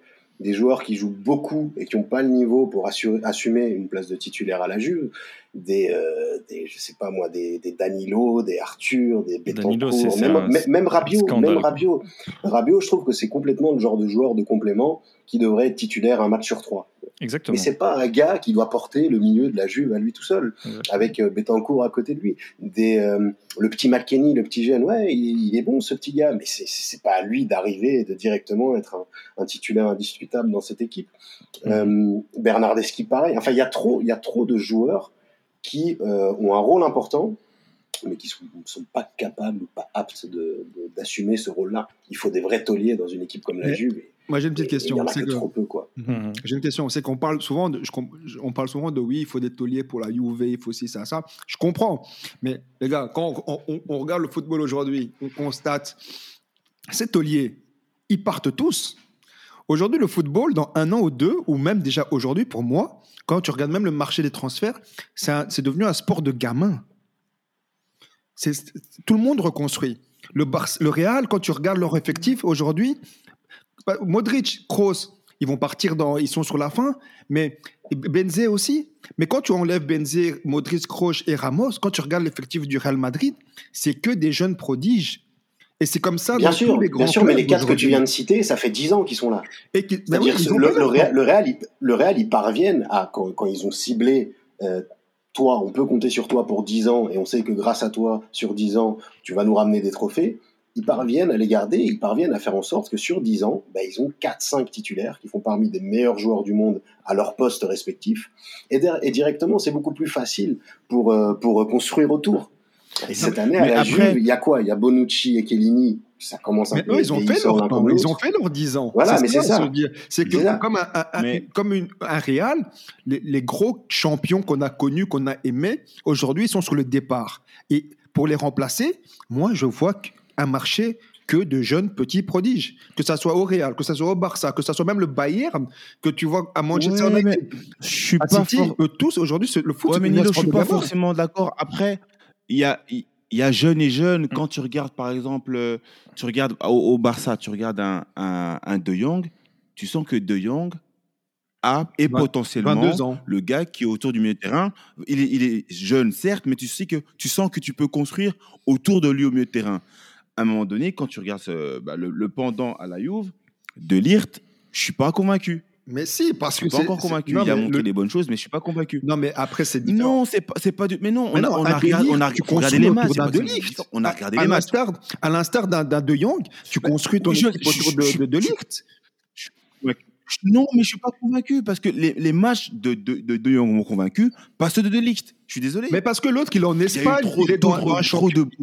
des joueurs qui jouent beaucoup et qui n'ont pas le niveau pour assumer une place de titulaire à la Juve, des, euh, des je sais pas moi, des, des Danilo, des Arthur, des Betancourt, même, même- même Rabiot, même. Rabiot. Rabiot, je trouve que c'est complètement le genre de joueur de complément qui devrait être titulaire un match sur trois. Exactement. Mais c'est pas un gars qui doit porter le milieu de la Juve à lui tout seul Exactement. avec euh, Betancourt à côté de lui. Des, euh, le petit McKenny, le petit jeune, ouais, il, il est bon ce petit gars, mais c'est- c'est pas à lui d'arriver et de directement être un, un titulaire indiscutable dans cette équipe. Euh, Bernardeschi, pareil. Enfin, il y a trop, il y a trop de joueurs qui euh, ont un rôle important, mais qui sont- ne sont pas capables ou pas aptes d'assumer ce rôle-là. Il faut des vrais tauliers dans une équipe comme la Mais Juve. et- Moi, j'ai une petite et Il y question. en a C'est que que- trop peu, quoi. Mhm. J'ai une question. C'est qu'on parle souvent de, je on parle souvent de oui, il faut des tauliers pour la Juve, il faut ci, ça, ça. Je comprends. Mais les gars, quand on, on- on regarde le football aujourd'hui, on constate ces tauliers, ils partent tous. Aujourd'hui, le football, dans un an ou deux, ou même déjà aujourd'hui, pour moi, quand tu regardes même le marché des transferts, c'est devenu un sport de gamin. Tout le monde reconstruit. Le, le Real, quand tu regardes leur effectif aujourd'hui, bah, Modric, Kroos, ils vont partir dans, ils sont sur la fin, mais Benzé aussi. Mais quand tu enlèves Benzé, Modric, Kroos et Ramos, quand tu regardes l'effectif du Real Madrid, c'est que des jeunes prodiges. Et c'est comme ça Bien dans sûr, tous les bien sûr, mais les quatre que tu viens de citer, ça fait 10 ans qu'ils sont là. Et qui- bah oui, le, Real, le, Real, ils, le Real, ils parviennent à, quand, quand ils ont ciblé, euh, toi, on peut compter sur toi pour 10 ans, et on sait que grâce à toi, sur 10 ans, tu vas nous ramener des trophées, ils parviennent à les garder, ils parviennent à faire en sorte que sur 10 ans, bah, ils ont 4-5 titulaires qui font parmi des meilleurs joueurs du monde à leur poste respectif. Et, directement, c'est beaucoup plus facile pour, euh, pour construire autour. Et cette année, à la après- Juve, il y a quoi? Il y a Bonucci et Chiellini, ça commence un Mais peu eux, ils ont fait leur temps, ils ont fait leurs 10 ans. Voilà, mais c'est ça. C'est que ça. comme, un, un- Mais- comme une- un Real, les, les gros champions qu'on a connus, qu'on a aimés, aujourd'hui, ils sont sur le départ. Et pour les remplacer, moi, je vois un marché que de jeunes petits prodiges. Que ça soit au Real, que ça soit au Barça, que ça soit même le Bayern, que tu vois à Manchester Ouais, United, Je suis à pas City, for- eux tous aujourd'hui, c'est- le foot. Ouais, mais Nilo, je suis pas forcément d'accord. Après, il y a, il y a jeunes et jeunes. Quand tu regardes, par exemple, euh, tu regardes au, au Barça, tu regardes un, un, un De Jong, tu sens que De Jong a et Vingt- potentiellement 22 ans. le gars qui est autour du milieu de terrain. Il est, il est jeune, certes, mais tu sais que tu sens que tu peux construire autour de lui au milieu de terrain. À un moment donné, quand tu regardes ce- bah, le, le pendant à la Juve, De Ligt, je suis pas convaincu. Mais si, parce Je que suis pas encore convaincu. non, Il a montré le- des bonnes choses, mais je suis pas convaincu. Non, mais après, c'est différent. Non, c'est pas, c'est pas du. Mais non, on Mais a, non, on a regardé, De on a regardé les matchs. pas De Ligt. On a regardé à les matchs. l'instar- À l'instar d'un De Jong, tu construis ton je- équipe autour je- de, je- de, de je- Ligt. Non, mais je suis pas convaincu parce que les, les matchs de De, de, De Jong m'ont convaincu, pas ceux de De Ligt. Je suis désolé. Mais parce que l'autre, il est en Espagne, il est dans, un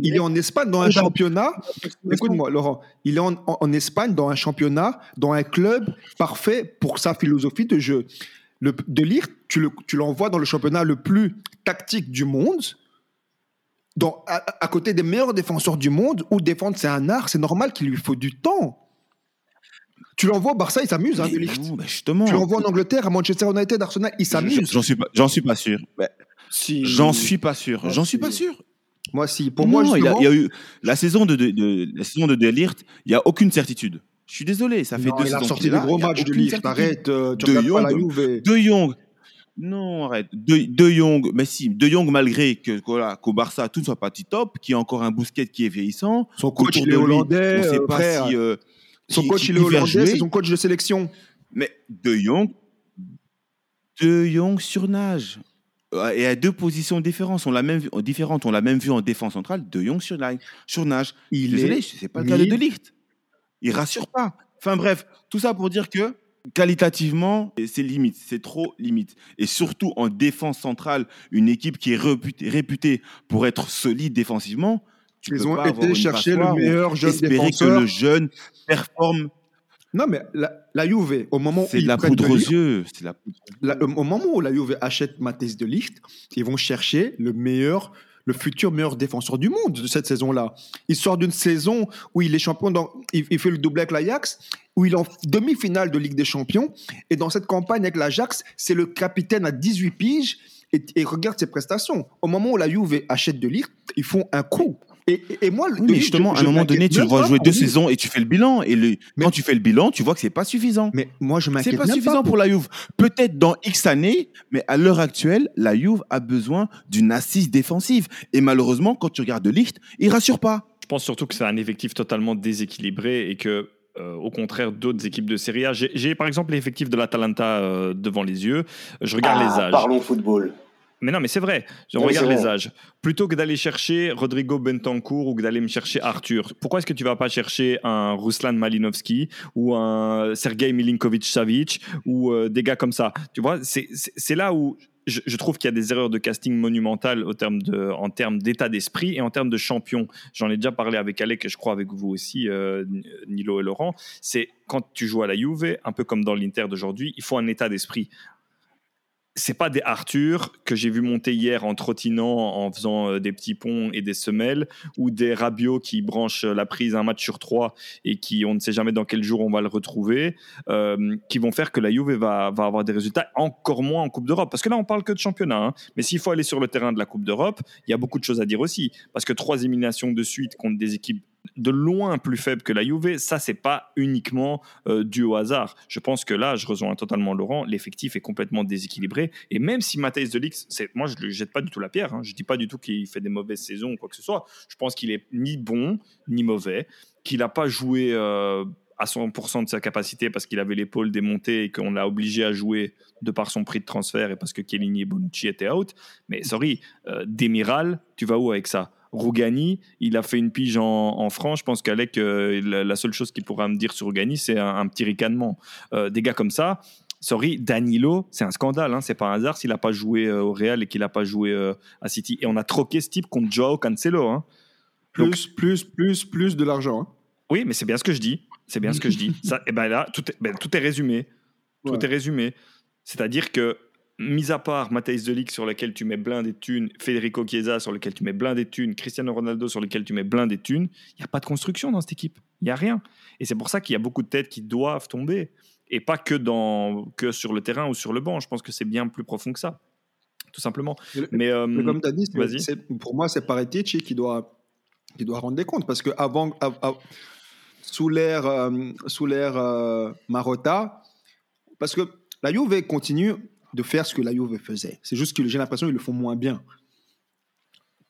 il en Espagne dans un championnat. Écoute-moi, Laurent, il est en, en- en Espagne dans un championnat, dans un club parfait pour sa philosophie de jeu. Le, de lire, tu le- tu l'envoies dans le championnat le plus tactique du monde, dans, à, à côté des meilleurs défenseurs du monde, où défendre c'est un art, c'est normal qu'il lui faut du temps. Tu l'envoies au Barça, il s'amuse, hein, non, bah justement. Tu l'envoies en Angleterre, à Manchester United, Arsenal, il s'amuse. J'en suis pas, j'en suis pas sûr. Bah, Si- J'en suis pas sûr. Ah, J'en suis pas sûr. Moi, si. Pour non, moi, il, a, justement, il y a eu la saison de, de, de- la saison de De Ligt, il y a aucune certitude. Je suis désolé, ça fait Non, deux il a saisons sorti des gros matchs de certitude. Arrête, euh, tu De regardes pas la Jong. Juve. De Jong. Non, arrête. De, de Jong, mais si, De Jong, malgré que voilà, qu'au Barça, tout ne soit pas top, qu'il y a encore un Bousquet qui est vieillissant. Son coach, il est hollandais. On ne sait euh, pas frère. si. euh, Son qui- coach, qui- il est hollandais, c'est son coach de sélection. Mais De Jong, De Jong surnage. Euh, Et à deux positions différentes, on l'a même vu, différentes, on l'a même vu en défense centrale. De Jong surnage. surnage. Il Désolé, est c'est pas le cas de De Ligt. Il rassure pas. Enfin bref, tout ça pour dire que qualitativement, c'est limite, c'est trop limite. Et surtout en défense centrale, une équipe qui est réputée, réputée pour être solide défensivement, tu Ils ont été chercher le meilleur jeune espérer défenseur. que le jeune performe. Non, mais la, la Juve, au moment où C'est la poudre de aux yeux. La poudre. la- au moment où la Juve achète Mathis de Ligt, ils vont chercher le meilleur, le futur meilleur défenseur du monde de cette saison-là. Il sort d'une saison où il est champion, dans, il, il fait le doublé avec l'Ajax, où il est en demi-finale de Ligue des Champions. Et dans cette campagne avec l'Ajax, c'est le capitaine à 18 piges. Et, et regarde ses prestations. Au moment où la Juve achète de Ligt, ils font un coup. Et, et- moi, Oui, mais justement, je- à un moment donné, tu le même vois pas jouer pour deux lui. saisons et tu fais le bilan. Et le- Mais- quand tu fais le bilan, tu vois que c'est pas suffisant. Mais moi, je C'est m'inquiète pas même suffisant pas pour la Juve. Peut-être dans X années, mais à l'heure actuelle, la Juve a besoin d'une assise défensive. Et malheureusement, quand tu regardes de Ligt, il rassure pas. Je pense surtout que c'est un effectif totalement déséquilibré et que, euh, au contraire d'autres équipes de Serie A, j'ai j'ai, par exemple l'effectif de l'Atalanta euh, devant les yeux. Je regarde Ah, les âges. Parlons football. Mais non, mais c'est vrai. Je regarde les âges. Plutôt que d'aller chercher Rodrigo Bentancourt ou que d'aller me chercher Arthur, pourquoi est-ce que tu vas pas chercher un Ruslan Malinovski ou un Sergei Milinkovic-Savic ou euh, des gars comme ça? Tu vois, c'est- là où je, je trouve qu'il y a des erreurs de casting monumentales au terme de, en termes d'état d'esprit et en termes de champion. J'en ai déjà parlé avec Alec et je crois avec vous aussi, euh, Nilo et Laurent. C'est quand tu joues à la Juve, un peu comme dans l'Inter d'aujourd'hui, il faut un état d'esprit c'est pas des Arthur que j'ai vu monter hier en trottinant, en faisant euh, des petits ponts et des semelles, ou des Rabiot qui branchent la prise un match sur trois et qui on ne sait jamais dans quel jour on va le retrouver, euh, qui vont faire que la Juve va, avoir des résultats encore moins en Coupe d'Europe. Parce que là, on parle que de championnat. hein. Mais s'il faut aller sur le terrain de la Coupe d'Europe, il y a beaucoup de choses à dire aussi. Parce que trois éliminations de suite contre des équipes de loin plus faibles que la Juve, ça, c'est pas uniquement euh, dû au hasard. Je pense que là, je rejoins totalement Laurent, l'effectif est complètement déséquilibré. Et même si Matthijs de Ligt, moi, je ne jette pas du tout la pierre. hein. Je dis pas du tout qu'il fait des mauvaises saisons ou quoi que ce soit. Je pense qu'il est ni bon, ni mauvais, qu'il n'a pas joué euh, à 100% de sa capacité parce qu'il avait l'épaule démontée et qu'on l'a obligé à jouer de par son prix de transfert et parce que Chiellini et Bonucci étaient out. Mais sorry, euh, Demiral, tu vas où avec ça? Rougani, il a fait une pige en, en France. Je pense qu'Alec, euh, la, seule chose qu'il pourra me dire sur Rougani, c'est un, un petit ricanement. Euh, des gars comme ça, sorry, Danilo, c'est un scandale. Hein, c'est pas un hasard s'il n'a pas joué euh, au Real et qu'il n'a pas joué à City. Et on a troqué ce type contre Joao Cancelo. Hein. Plus, plus, plus, plus de l'argent. hein. Oui, mais c'est bien ce que je dis. C'est bien ce que je dis. Ça, et ben là, tout est, ben, tout est résumé. Tout Ouais. est résumé. C'est-à-dire que mis à part Matthijs de Ligt sur lequel tu mets plein des thunes, Federico Chiesa sur lequel tu mets plein des thunes, Cristiano Ronaldo sur lequel tu mets plein des thunes, il n'y a pas de construction dans cette équipe. Il n'y a rien. Et c'est pour ça qu'il y a beaucoup de têtes qui doivent tomber. Et pas que, dans, que sur le terrain ou sur le banc. Je pense que c'est bien plus profond que ça. Tout simplement. Mais, euh, comme tu as dit, pour moi, c'est Paratici qui doit, qui doit rendre des comptes. Parce que avant, av- av- sous l'ère euh, sous l'ère euh, Marotta, parce que la Juve continue de faire ce que la Juve faisait. C'est juste que j'ai l'impression qu'ils le font moins bien.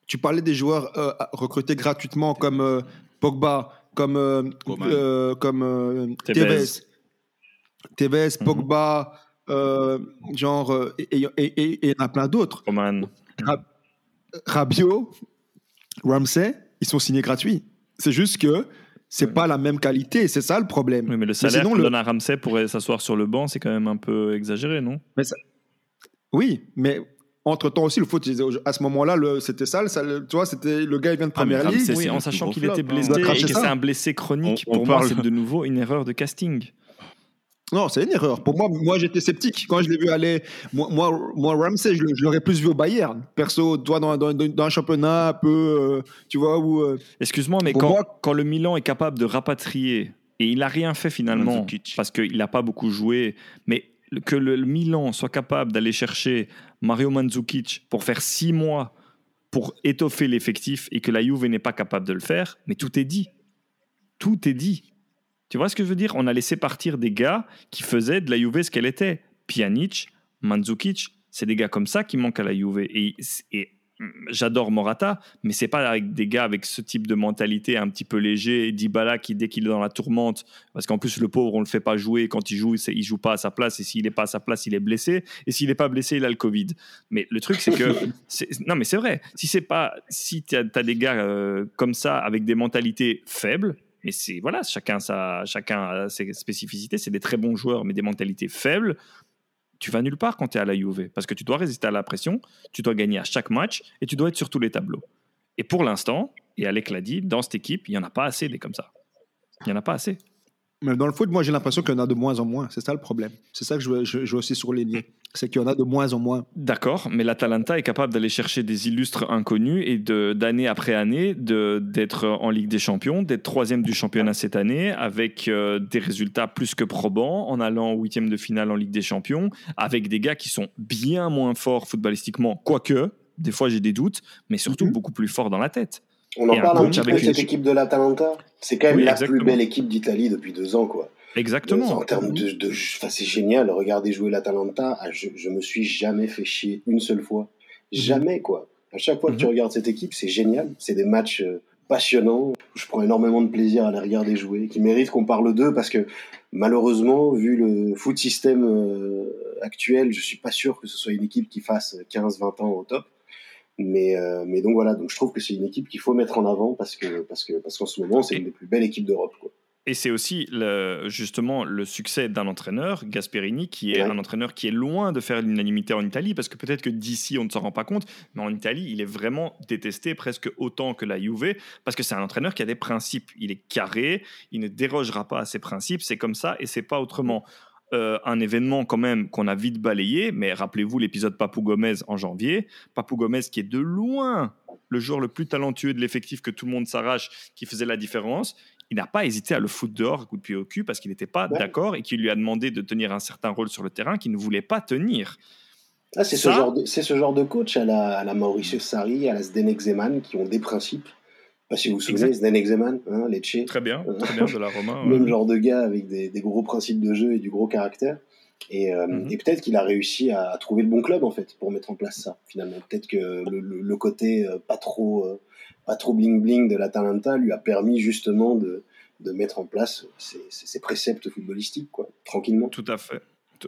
Tu parlais des joueurs euh, recrutés gratuitement comme euh, Pogba, comme, euh, euh, comme Tevez. Tevez. Mhm. Pogba, genre, et il y en a plein d'autres. Roman. Rabiot, Ramsey, ils sont signés gratuits. C'est juste que c'est pas la même qualité, c'est ça le problème. Oui, mais le salaire sinon, que le- donne à Ramsey pour s'asseoir sur le banc, c'est quand même un peu exagéré, non? Oui, mais entre-temps aussi, le foot, à ce moment-là, c'était ça, tu vois, c'était le gars, il vient de Ah, première ligue. c'est Oui, en sachant qu'il était hein. blessé et que c'est un blessé chronique, On- on pour moi, c'est de nouveau une erreur de casting. Non, c'est une erreur. Pour moi, moi j'étais sceptique. Quand je l'ai vu aller, moi, moi, moi, Ramsey, je, l'aurais plus vu au Bayern. Perso, toi, dans, dans, dans un championnat un peu, euh, tu vois, où. euh, Excuse-moi, mais quand, moi- quand le Milan est capable de rapatrier, et il n'a rien fait finalement, parce qu'il n'a pas beaucoup joué, mais que le Milan soit capable d'aller chercher Mario Mandzukic pour faire six mois pour étoffer l'effectif et que la Juve n'est pas capable de le faire, mais tout est dit. Tout est dit. Tu vois ce que je veux dire? On a laissé partir des gars qui faisaient de la Juve ce qu'elle était. Pjanic, Mandzukic, c'est des gars comme ça qui manquent à la Juve. Et, et j'adore Morata, mais c'est pas avec des gars avec ce type de mentalité un petit peu léger. Et Dybala qui dès qu'il est dans la tourmente, parce qu'en plus le pauvre on le fait pas jouer quand il joue, il joue pas à sa place et s'il est pas à sa place, il est blessé. Et s'il est pas blessé, il a le Covid. Mais le truc c'est que non mais c'est vrai. Si c'est pas si tu as, des gars euh, comme ça avec des mentalités faibles. Mais c'est voilà, chacun sa, chacun a ses spécificités. C'est des très bons joueurs, mais des mentalités faibles tu vas nulle part quand tu es à la Juve parce que tu dois résister à la pression, tu dois gagner à chaque match et tu dois être sur tous les tableaux. Et pour l'instant, et Alec l'a dit, dans cette équipe, il n'y en a pas assez des comme ça. Il n'y en a pas assez. Mais dans le foot, moi, j'ai l'impression qu'il y en a de moins en moins. C'est ça le problème. C'est ça que je veux, je, je veux aussi surligner. C'est qu'il y en a de moins en moins. D'accord, mais l'Atalanta est capable d'aller chercher des illustres inconnus et d'année après année d'être en Ligue des Champions, d'être troisième du championnat cette année avec euh, des résultats plus que probants en allant en huitième de finale en Ligue des Champions, avec des gars qui sont bien moins forts footballistiquement, quoique, des fois j'ai des doutes, mais surtout Mhm. beaucoup plus forts dans la tête. On en parle un petit peu de cette une- équipe de l'Atalanta. C'est quand même Oui, la exactement. plus belle équipe d'Italie depuis deux ans, quoi. Exactement. En termes de, de, enfin, c'est génial. Regardez jouer l'Atalanta. Ah, Je, je me suis jamais fait chier une seule fois. Jamais, quoi. À chaque fois que tu Mhm. regardes cette équipe, c'est génial. C'est des matchs euh, passionnants. Je prends énormément de plaisir à les regarder jouer, qui méritent qu'on parle d'eux parce que malheureusement, vu le foot système euh, actuel, je suis pas sûr que ce soit une équipe qui fasse 15-20 ans au top. Mais, euh, mais donc voilà, donc je trouve que c'est une équipe qu'il faut mettre en avant parce que parce que parce qu'en ce moment, c'est une des plus belles équipes d'Europe. Et c'est aussi le- justement le succès d'un entraîneur, Gasperini, qui est Ouais. un entraîneur qui est loin de faire l'unanimité en Italie, parce que peut-être que d'ici on ne s'en rend pas compte, mais en Italie il est vraiment détesté presque autant que la Juve, parce que c'est un entraîneur qui a des principes. Il est carré, il ne dérogera pas à ses principes, c'est comme ça et c'est pas autrement. Euh, un événement quand même qu'on a vite balayé, mais rappelez-vous l'épisode Papou Gomez en janvier. Papou Gomez qui est de loin le joueur le plus talentueux de l'effectif que tout le monde s'arrache, qui faisait la différence. Il n'a pas hésité à le foutre dehors, coup de pied au cul, parce qu'il n'était pas Ouais. d'accord et qu'il lui a demandé de tenir un certain rôle sur le terrain qu'il ne voulait pas tenir. Ah, c'est ce, genre de- c'est ce genre de coach à la, à la Mauricio Sarri, à la Zdenek Zeman, qui ont des principes. Je sais pas si vous vous souvenez. Zdenek Zeman, hein, Lecce. Très bien, très bien de la Roma. ouais. Même genre de gars avec des, des gros principes de jeu et du gros caractère. Et, euh, Mhm. et peut-être qu'il a réussi à, à trouver le bon club, en fait, pour mettre en place ça, finalement. Peut-être que le, le- le côté euh, pas trop euh, pas trop bling-bling de l'Atalanta lui a permis justement de, de mettre en place ses, ses- ses préceptes footballistiques, quoi, tranquillement. Tout à fait.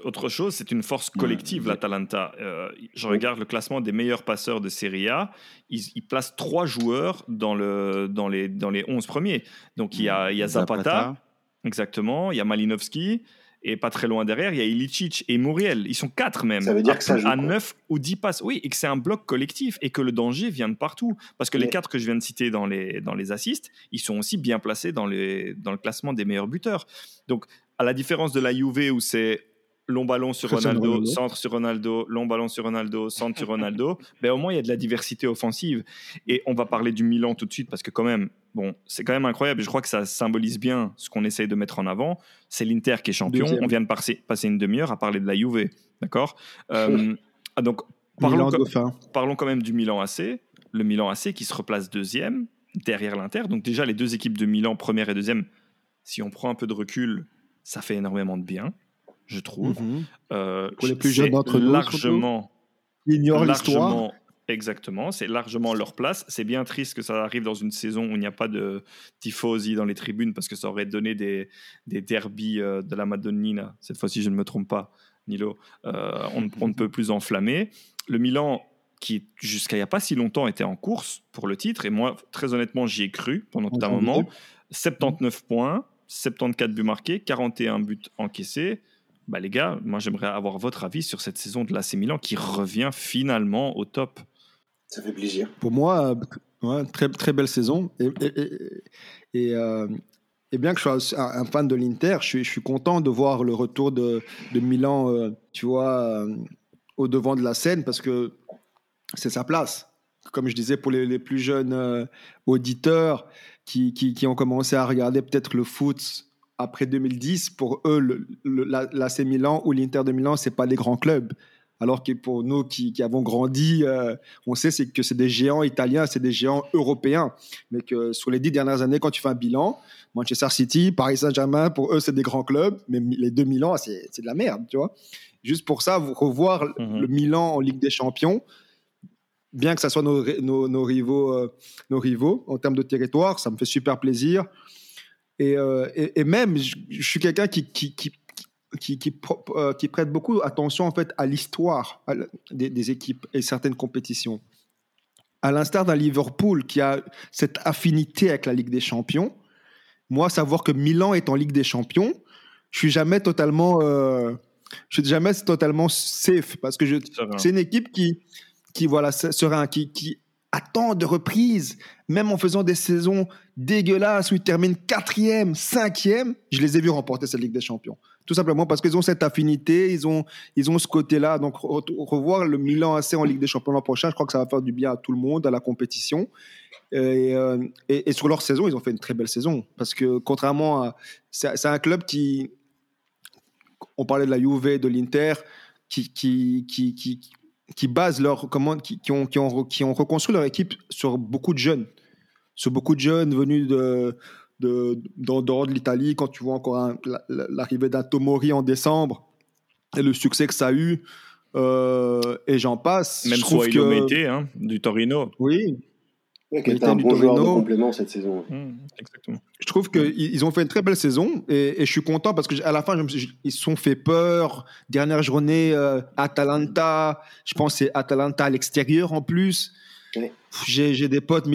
Autre chose, c'est une force collective, Ouais. l'Atalanta. Euh, je regarde le classement des meilleurs passeurs de Serie A. Ils, ils placent trois joueurs dans, le, dans, les, dans les 11 premiers. Donc il y a, il y a Zapata, exactement, il y a Malinowski, et pas très loin derrière, il y a Ilicic et Muriel. Ils sont quatre même. Ça veut dire à, que ça joue, À quoi. 9 ou 10 passes. Oui, et que c'est un bloc collectif et que le danger vient de partout. Parce que les quatre que je viens de citer dans les, dans les assists, ils sont aussi bien placés dans, les, dans le classement des meilleurs buteurs. Donc, à la différence de la Juve où c'est long ballon sur Ronaldo, Ronaldo. centre sur Ronaldo, long ballon sur Ronaldo, centre sur Ronaldo, ben au moins il y a de la diversité offensive. Et on va parler du Milan tout de suite parce que quand même, bon, c'est quand même incroyable. Je crois que ça symbolise bien ce qu'on essaye de mettre en avant. C'est l'Inter qui est champion. Deuxième. On vient de passer, une demi-heure à parler de la Juve, d'accord? Euh, ah, Donc parlons, parlons quand même du Milan AC. Le Milan AC qui se replace deuxième derrière l'Inter. Donc déjà les deux équipes de Milan, première et deuxième, si on prend un peu de recul, ça fait énormément de bien, je trouve. Euh, Pour les plus jeunes d'entre nous, largement, ignorent l'histoire. exactement, c'est largement leur place. C'est bien triste que ça arrive dans une saison où il n'y a pas de tifosi dans les tribunes parce que ça aurait donné des, des derbies euh, de la Madonnina. Cette fois-ci, je ne me trompe pas, Nilo. Euh, on, on ne peut plus enflammer. Le Milan, qui jusqu'à il n'y a pas si longtemps était en course pour le titre, et moi, très honnêtement, j'y ai cru pendant tout un En moment. janvier. 79 points, 74 buts marqués, 41 buts encaissés. Bah les gars, moi j'aimerais avoir votre avis sur cette saison de l'AC Milan qui revient finalement au top. Ça fait plaisir. Pour moi, euh, ouais, très, très belle saison. Et, et- et- et, euh, et bien que je sois un, un fan de l'Inter, je suis, je suis content de voir le retour de, de Milan, euh, tu vois, euh, au devant de la scène parce que c'est sa place. Comme je disais, pour les, les plus jeunes euh, auditeurs qui, qui, qui ont commencé à regarder peut-être le foot après 2010, pour eux, le, le- la- l'AC Milan ou l'Inter de Milan, c'est pas des grands clubs. Alors que pour nous qui, qui avons grandi, euh, on sait c'est que c'est des géants italiens, c'est des géants européens. Mais que sur les dix dernières années, quand tu fais un bilan, Manchester City, Paris Saint-Germain, pour eux, c'est des grands clubs. Mais les deux Milan, c'est c'est de la merde, tu vois. Juste pour ça, revoir Mhm. le Milan en Ligue des Champions, bien que ça soit nos, ri- nos, nos rivaux, euh, nos rivaux en termes de territoire, ça me fait super plaisir. Et, euh, et, et même, je, je suis quelqu'un qui, qui, qui, qui, qui, pro- euh, qui prête beaucoup attention en fait à l'histoire des, des équipes et certaines compétitions. À l'instar d'un Liverpool qui a cette affinité avec la Ligue des Champions, moi, savoir que Milan est en Ligue des Champions, je suis jamais totalement, euh, je suis jamais totalement safe parce que c'est une équipe qui, qui voilà, se- serein, qui, qui attend de reprises, même en faisant des saisons dégueulasses où ils terminent quatrième, cinquième. Je les ai vus remporter cette Ligue des Champions. Tout simplement parce qu'ils ont cette affinité, ils ont, ils ont ce côté-là. Donc, re- revoir le Milan AC en Ligue des Champions l'an prochain, je crois que ça va faire du bien à tout le monde, à la compétition. Et, euh, et- sur leur saison, ils ont fait une très belle saison. Parce que contrairement à. C'est un club qui. On parlait de la Juve, de l'Inter, qui, qui, qui, qui, qui base leur. Qui, qui ont, qui, ont, qui ont reconstruit leur équipe sur beaucoup de jeunes. Sur beaucoup de jeunes venus de. De, d'en dehors de l'Italie, quand tu vois encore l'arrivée d'un Tomori en décembre et le succès que ça a eu, euh, et j'en passe. Même je trouve Suailo que- hein, du Torino. Oui, Ouais, qui était un bon joueur de complément cette saison. Mmh, exactement. je trouve qu'ils ils ont fait une très belle saison et, et je suis content parce que à la fin, je ils se sont fait peur. Dernière journée, euh, Atalanta, je pense que c'est Atalanta à l'extérieur en plus. Ouais. J'ai des potes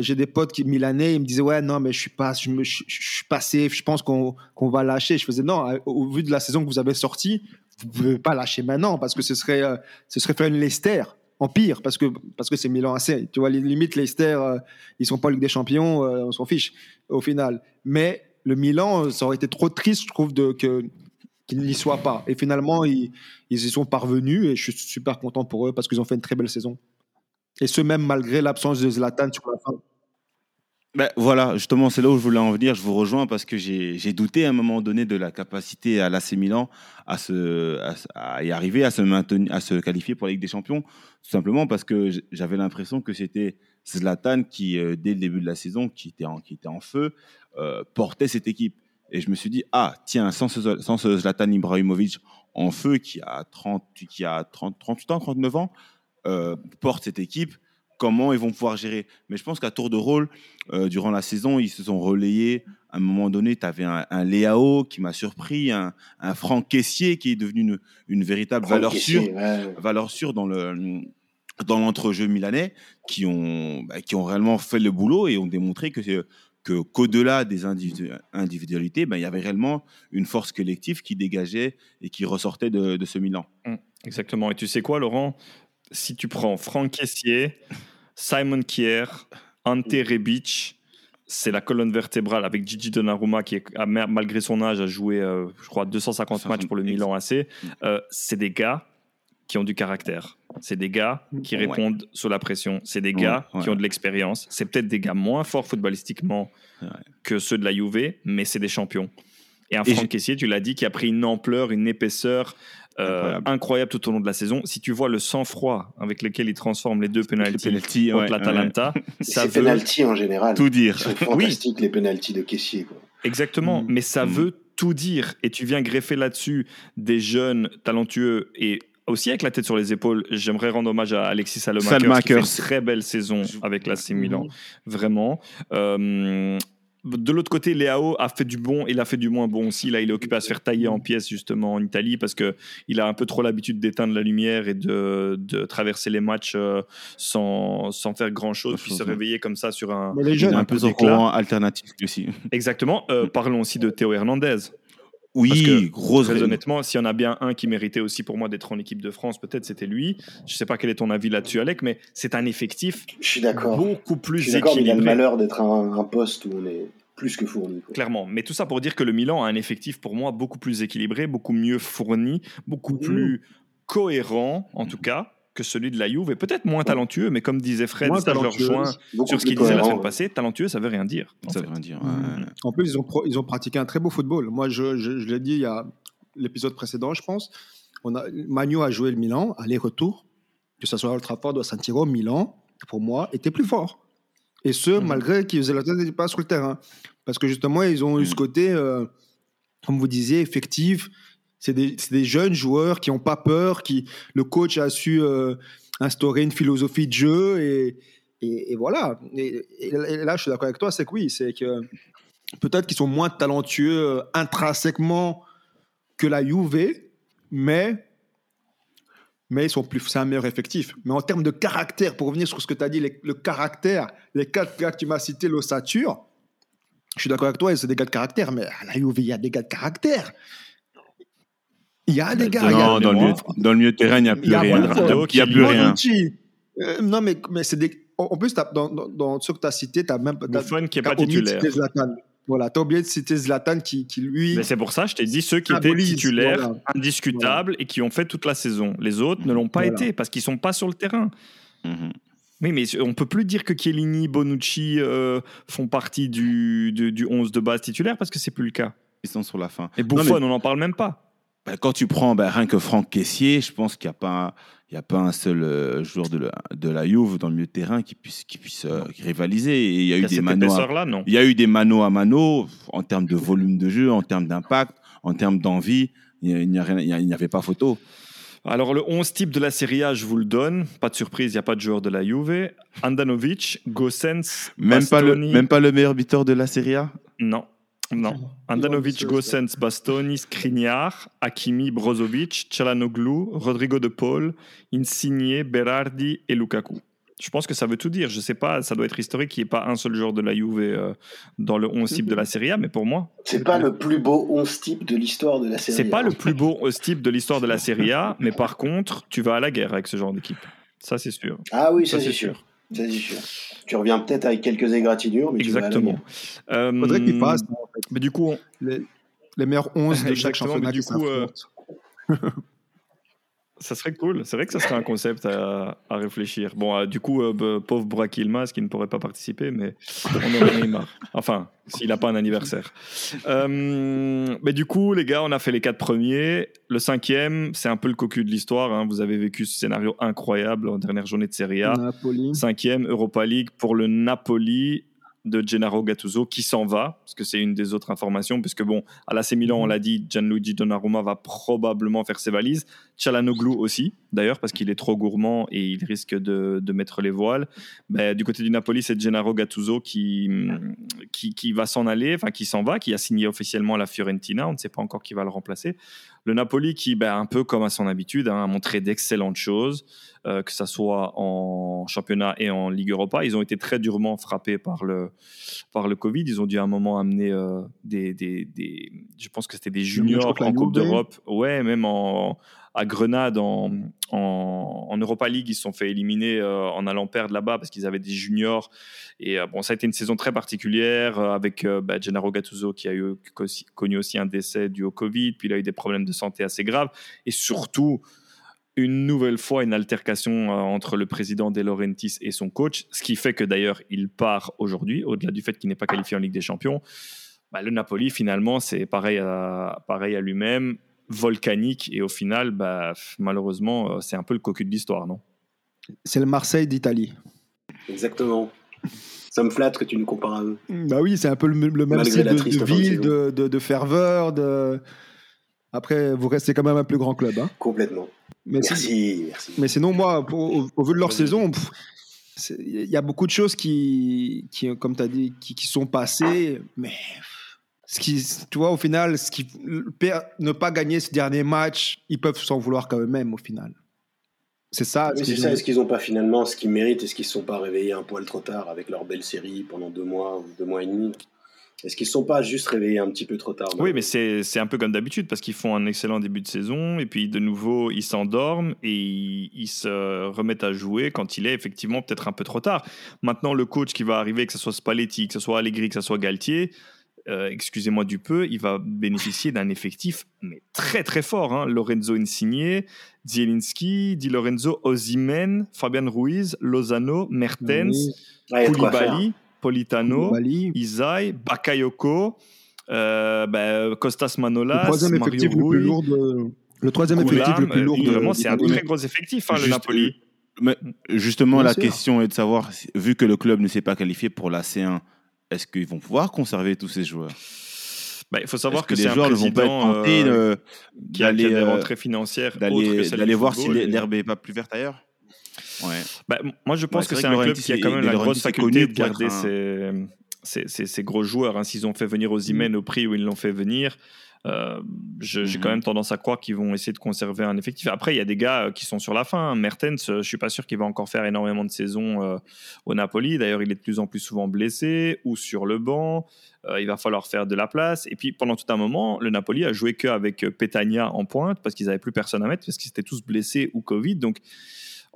j'ai des potes qui milanais, ils me disaient ouais non mais je suis pas je, je, pense qu'on va lâcher. Je faisais non au, au vu de la saison que vous avez sortie, vous pouvez pas lâcher maintenant parce que ce serait euh, ce serait faire une Leicester en pire parce que parce que c'est Milan AC. Tu vois les limites Leicester euh, ils sont pas Ligue des Champions, euh, on s'en fiche au final. Mais le Milan, ça aurait été trop triste, je trouve, de, que, qu'ils n'y soient pas. Et finalement, ils, ils y sont parvenus et je suis super content pour eux parce qu'ils ont fait une très belle saison. Et ce même malgré l'absence de Zlatan sur la fin. Ben, voilà, justement, c'est là où je voulais en venir. Je vous rejoins parce que j'ai douté à un moment donné de la capacité à l'AC Milan à, y arriver, à se, maintenir, à se qualifier pour la Ligue des Champions. Tout simplement parce que j'avais l'impression que c'était Zlatan qui, euh, dès le début de la saison, qui était en, feu, euh, portait cette équipe. Et je me suis dit, ah, tiens, sans ce, Zlatan Ibrahimovic en feu, qui a, 30, qui a 30, 38 ans, 39 ans, euh, porte cette équipe, comment ils vont pouvoir gérer Mais je pense qu'à tour de rôle, euh, durant la saison, ils se sont relayés. À un moment donné, tu avais un, un Léao qui m'a surpris, un, un Franck Caissier qui est devenu une, une véritable valeur sûre, ouais. valeur sûre dans le dans l'entrejeu milanais, qui ont bah, qui ont réellement fait le boulot et ont démontré que c'est- que qu'au-delà des individu- individualités, bah, il y avait réellement une force collective qui dégageait et qui ressortait de, de ce Milan. Exactement. Et tu sais quoi, Laurent? Si tu prends Franck Caissier, Simon Kier, Ante Rebic, c'est la colonne vertébrale avec Gigi Donnarumma qui, a, malgré son âge, a joué, euh, je crois, 250 matchs pour le Milan AC. Euh, c'est des gars qui ont du caractère. C'est des gars qui répondent sous la pression. C'est des gars qui ont de l'expérience. C'est peut-être des gars moins forts footballistiquement que ceux de la Juve, mais c'est des champions. Et un Franck Caissier, tu l'as dit, qui a pris une ampleur, une épaisseur euh, incroyable. tout au long de la saison. Si tu vois le sang-froid avec lequel il transforme les deux penalties contre l'Atalanta, ça veut en général. Tout dire. C'est fantastique les penalties de Caissier. Exactement, mm. mais ça mm. veut tout dire. Et tu viens greffer là-dessus des jeunes talentueux et aussi avec la tête sur les épaules, j'aimerais rendre hommage à Alexis Salamaker, qui fait une très belle saison avec l'AC Milan, vraiment. Euh, de l'autre côté, Léao a fait du bon, il a fait du moins bon aussi. Là, il est occupé à se faire tailler en pièces justement en Italie parce que il a un peu trop l'habitude d'éteindre la lumière et de, de traverser les matchs euh, sans, sans, faire grand chose, puis se réveiller comme ça sur un, un peu courant alternatif aussi. Exactement. Euh, parlons aussi de Théo Hernandez. Oui, grosse Très honnêtement, s'il y en a bien un qui méritait aussi pour moi d'être en équipe de France, peut-être c'était lui. Je ne sais pas quel est ton avis là-dessus, Alec, mais c'est un effectif Je suis d'accord. beaucoup plus Je suis équilibré. il a le malheur d'être un, un, poste où on est plus que fourni. Clairement. Mais tout ça pour dire que le Milan a un effectif pour moi beaucoup plus équilibré, beaucoup mieux fourni, beaucoup mmh. plus cohérent en tout cas que celui de la Juve, et peut-être moins talentueux, mais comme disait Fred, ça je rejoins sur ce qu'il disait la semaine passée, talentueux, ça veut rien dire. Ça veut rien dire. En plus, ils ont, ils ont pratiqué un très beau football. Moi, je, je, l'ai dit il y a l'épisode précédent, je pense. On a, Manu a joué le Milan, aller-retour, que ce soit Old Trafford ou à San Siro, Milan, pour moi, était plus fort. Et ce, mhm. malgré qu'ils faisaient la tête pas sur le terrain. Parce que justement, ils ont eu ce mhm. côté, euh, comme vous disiez, effectif, c'est des, jeunes joueurs qui n'ont pas peur, qui le coach a su euh, instaurer une philosophie de jeu et, et, voilà. Et, là, je suis d'accord avec toi, c'est que oui, c'est que peut-être qu'ils sont moins talentueux euh, intrinsèquement que la Juve, mais mais ils sont plus, c'est un meilleur effectif. Mais en termes de caractère, pour revenir sur ce que tu as dit, le caractère, les quatre gars que tu m'as cités, l'ossature, je suis d'accord avec toi, c'est des gars de caractère, mais à la Juve, il y a des gars de caractère. Il y a des gars. Non, dans, le milieu, dans le milieu de terrain, il n'y a plus rien. Il n'y a plus rien. Euh, non, mais, mais c'est des. En plus, dans, dans, ce que tu as cité, tu as même. Buffon qui n'est pas titulaire. Voilà, tu as oublié de citer Zlatan qui, qui lui. Mais c'est pour ça, je t'ai dit ceux qui étaient titulaires, indiscutables et qui ont fait toute la saison. Les autres ne l'ont pas été parce qu'ils sont pas sur le terrain. Mhm. Oui, mais on peut plus dire que Chiellini, Bonucci euh, font partie du, du, 11 de base titulaire parce que c'est plus le cas. Ils sont sur la fin. Et Buffon, on n'en parle même pas. Ben, quand tu prends ben, rien que Franck Caissier, je pense qu'il n'y a pas il n'y a pas un seul euh, joueur de la, de la Juve dans le milieu de terrain qui puisse, qui puisse euh, rivaliser. Et il y a eu des manos. À, non? Il y a eu des manos à mano en termes de volume de jeu, en termes d'impact, en termes d'envie. Il n'y avait pas photo. Alors, le 11 type de la Serie A, je vous le donne. Pas de surprise, il n'y a pas de joueur de la Juve. Andanovic, Gossens, même pas, le, même pas le meilleur buteur de la Serie A? Non. Non. Andanovic, Gossens, Bastoni, Skriniar, Hakimi, Brozovic, Chalanoglu, Rodrigo de Paul, Insigne, Berardi et Lukaku. Je pense que ça veut tout dire. Je sais pas, ça doit être historique qu'il n'y ait pas un seul joueur de la Juve euh, dans le 11 type de la Serie A, mais pour moi. C'est pas le plus beau 11 type de l'histoire de la Serie A. C'est pas le plus beau 11 type de l'histoire de la Serie A, mais par contre, tu vas à la guerre avec ce genre d'équipe. Ça, c'est sûr. Ah oui, ça, c'est sûr. C'est sûr. Tu reviens peut-être avec quelques égratignures, mais Exactement. Tu vas euh, Faudrait qu'il passe. Mais du coup, les, les meilleurs 11 de chaque championnat. du coup, euh, Ça serait cool. C'est vrai que ça serait un concept à, à réfléchir. Bon, euh, du coup, euh, pauvre Burak qui ne pourrait pas participer, mais on en a marre. Enfin, s'il n'a pas un anniversaire. Euh, mais du coup, les gars, on a fait les quatre premiers. Le cinquième, c'est un peu le cocu de l'histoire. Hein. Vous avez vécu ce scénario incroyable en dernière journée de Serie A. Napoli. Cinquième, Europa League pour le Napoli de Gennaro Gattuso qui s'en va, parce que c'est une des autres informations, puisque bon, à l'AC Milan, on l'a dit, Gianluigi Donnarumma va probablement faire ses valises. Chalanoglu aussi, d'ailleurs, parce qu'il est trop gourmand et il risque de, mettre les voiles. Mais du côté du Napoli, c'est Gennaro Gattuso qui, qui, qui va s'en aller, enfin qui s'en va, qui a signé officiellement à la Fiorentina. On ne sait pas encore qui va le remplacer. Le Napoli qui, ben, un peu comme à son habitude, hein, a montré d'excellentes choses. Euh, que ce soit en championnat et en Ligue Europa. Ils ont été très durement frappés par le, par le Covid. Ils ont dû à un moment amener euh, des, des, des, Je pense que c'était des juniors en Coupe d'Europe. Ouais, même en, à Grenade en, Europa League. Ils se sont fait éliminer en allant perdre là-bas parce qu'ils avaient des juniors. Et bon, ça a été une saison très particulière avec bah, Gennaro Gattuso qui a connu aussi un décès dû au Covid. Puis il a eu des problèmes de santé assez graves. Et surtout, une nouvelle fois une altercation entre le président De Laurentiis et son coach, ce qui fait que d'ailleurs il part aujourd'hui, au-delà du fait qu'il n'est pas qualifié en Ligue des Champions. Bah, le Napoli, finalement, c'est pareil à lui-même, volcanique, et au final, bah, malheureusement, euh, c'est un peu le cocu de l'histoire, non? C'est le Marseille d'Italie. Exactement. Ça me flatte que tu nous compares à eux. Bah oui, c'est un peu le, même style de, ville, de, de, ferveur. De... Après, vous restez quand même un plus grand club. Hein Complètement. Mais merci, merci. Mais sinon, moi, au, vu de leur saison, il y a beaucoup de choses qui, qui comme tu as dit, qui, qui, sont passées, mais ce qui, tu vois, au final, ce qui, ne pas gagner ce dernier match, ils peuvent s'en vouloir quand même au final. C'est ça. c'est ça. Est-ce qu'ils n'ont pas finalement ce qu'ils méritent Est-ce qu'ils ne se sont pas réveillés un poil trop tard avec leur belle série pendant deux mois ou deux mois et demi? Est-ce qu'ils ne se sont pas juste réveillés un petit peu trop tard? Oui, mais c'est un peu comme d'habitude parce qu'ils font un excellent début de saison et puis de nouveau ils s'endorment et ils, se remettent à jouer quand il est effectivement peut-être un peu trop tard. Maintenant, le coach qui va arriver, que ce soit Spalletti, que ce soit Allegri, que ce soit Galtier, euh, excusez-moi du peu, il va bénéficier d'un effectif mais très très fort. Hein. Lorenzo Insigne, Zielinski, Di Lorenzo, Ozimen, Fabian Ruiz, Lozano, Mertens, Koulibaly, Politano, Isai, Bakayoko, euh, bah, Costas Manolas, le troisième effectif le plus lourd. Le troisième effectif le plus lourd. Vraiment, c'est un très gros effectif, hein, le Napoli. Mais justement, la question est de savoir, vu que le club ne s'est pas qualifié pour la C1, est-ce qu'ils vont pouvoir conserver tous ces joueurs? Bah, il faut savoir que, c'est un joueurs ne vont pas être tentés euh, qui a, des euh, rentrées financières d'aller voir si l'herbe n'est pas plus verte ailleurs? Ouais. Bah, moi, je pense que c'est un club qui a quand même la grosse faculté de garder ses, gros joueurs. Hein. S'ils ont fait venir aux mm. au prix où ils l'ont fait venir, euh, j'ai quand mhm. même tendance à croire qu'ils vont essayer de conserver un effectif. Après, il y a des gars euh, qui sont sur la fin. Mertens, euh, je suis pas sûr qu'il va encore faire énormément de saisons au Napoli. D'ailleurs, il est de plus en plus souvent blessé ou sur le banc. il va falloir faire de la place. Et puis, pendant tout un moment, le Napoli a joué qu'avec Petagna en pointe parce qu'ils n'avaient plus personne à mettre, parce qu'ils étaient tous blessés ou Covid. Donc,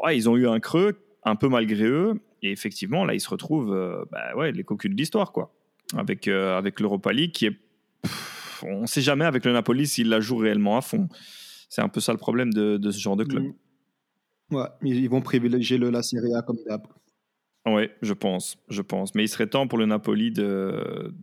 ouais, ils ont eu un creux, un peu malgré eux. Et effectivement, là, ils se retrouvent bah, ouais, les cocus de l'histoire, quoi. Avec, avec l'Europa League qui est on ne sait jamais avec le Napoli s'il la joue réellement à fond. C'est un peu ça le problème de, ce genre de club. Mm. Ouais, ils vont privilégier le, la Serie A comme d'hab. Oui, je pense, je pense. Mais il serait temps pour le Napoli de,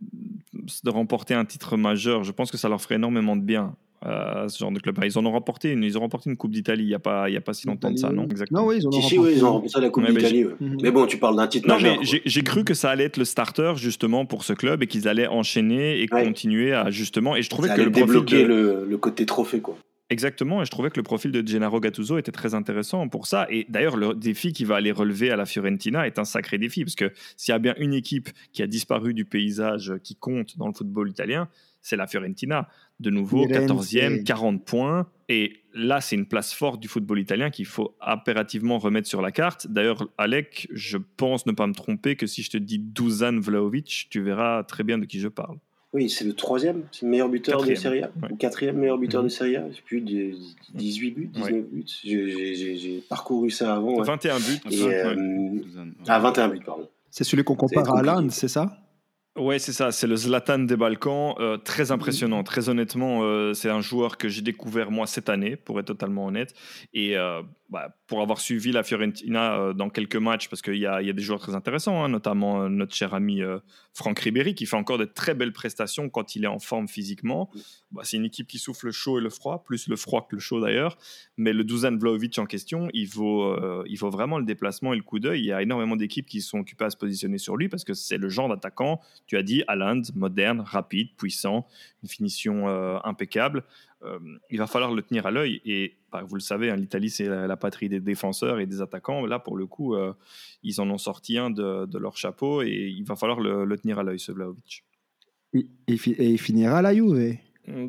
de remporter un titre majeur. Je pense que ça leur ferait énormément de bien à ce genre de club. Ils en ont remporté une, ils ont remporté une Coupe d'Italie il n'y a, pas, il y a pas si longtemps de ça, non? Exactement. Non, oui, ils ont, remporté... oui, ils ont remporté la Coupe d'Italie. Mais bon, tu parles d'un titre non, Mais j'ai cru que ça allait être le starter justement pour ce club et qu'ils allaient enchaîner et continuer à justement. Et je trouvais que le débloquer le, le côté trophée, quoi. Exactement, et je trouvais que le profil de Gennaro Gattuso était très intéressant pour ça. Et d'ailleurs, le défi qu'il va aller relever à la Fiorentina est un sacré défi, parce que s'il y a bien une équipe qui a disparu du paysage qui compte dans le football italien, c'est la Fiorentina. De nouveau, 14e, 40 points. Et là, c'est une place forte du football italien qu'il faut impérativement remettre sur la carte. D'ailleurs, Alec, je pense ne pas me tromper que si je te dis Dusan Vlaovic, tu verras très bien de qui je parle. Oui, c'est le troisième, c'est le meilleur buteur de Serie A, ou quatrième meilleur buteur de mhm. Serie A. J'ai plus de 18 buts, 19 buts. J'ai parcouru ça avant. 21 buts. Euh, ah, 21 buts, pardon. C'est celui qu'on compare à Alain, c'est ça? Ouais, c'est ça, c'est le Zlatan des Balkans. Euh, très impressionnant, très honnêtement. Euh, c'est un joueur que j'ai découvert moi cette année, pour être totalement honnête. Et euh, bah, pour avoir suivi la Fiorentina dans quelques matchs, parce qu'il y, y a, des joueurs très intéressants, hein, notamment notre cher ami Franck Ribéry, qui fait encore de très belles prestations quand il est en forme physiquement. Bah, c'est une équipe qui souffle le chaud et le froid, plus le froid que le chaud d'ailleurs. Mais le Dusan Vlaovic en question, il vaut, il vaut vraiment le déplacement et le coup d'œil. Il y a énormément d'équipes qui sont occupées à se positionner sur lui, parce que c'est le genre d'attaquant tu as dit Haaland, moderne, rapide, puissant, une finition euh, impeccable. Euh, il va falloir le tenir à l'œil. Et vous le savez, hein, l'Italie, c'est la, patrie des défenseurs et des attaquants. Là, pour le coup, euh, ils en ont sorti un de, leur chapeau et il va falloir le, tenir à l'œil, ce Vlaovic. Et, il finira à la Juve mm,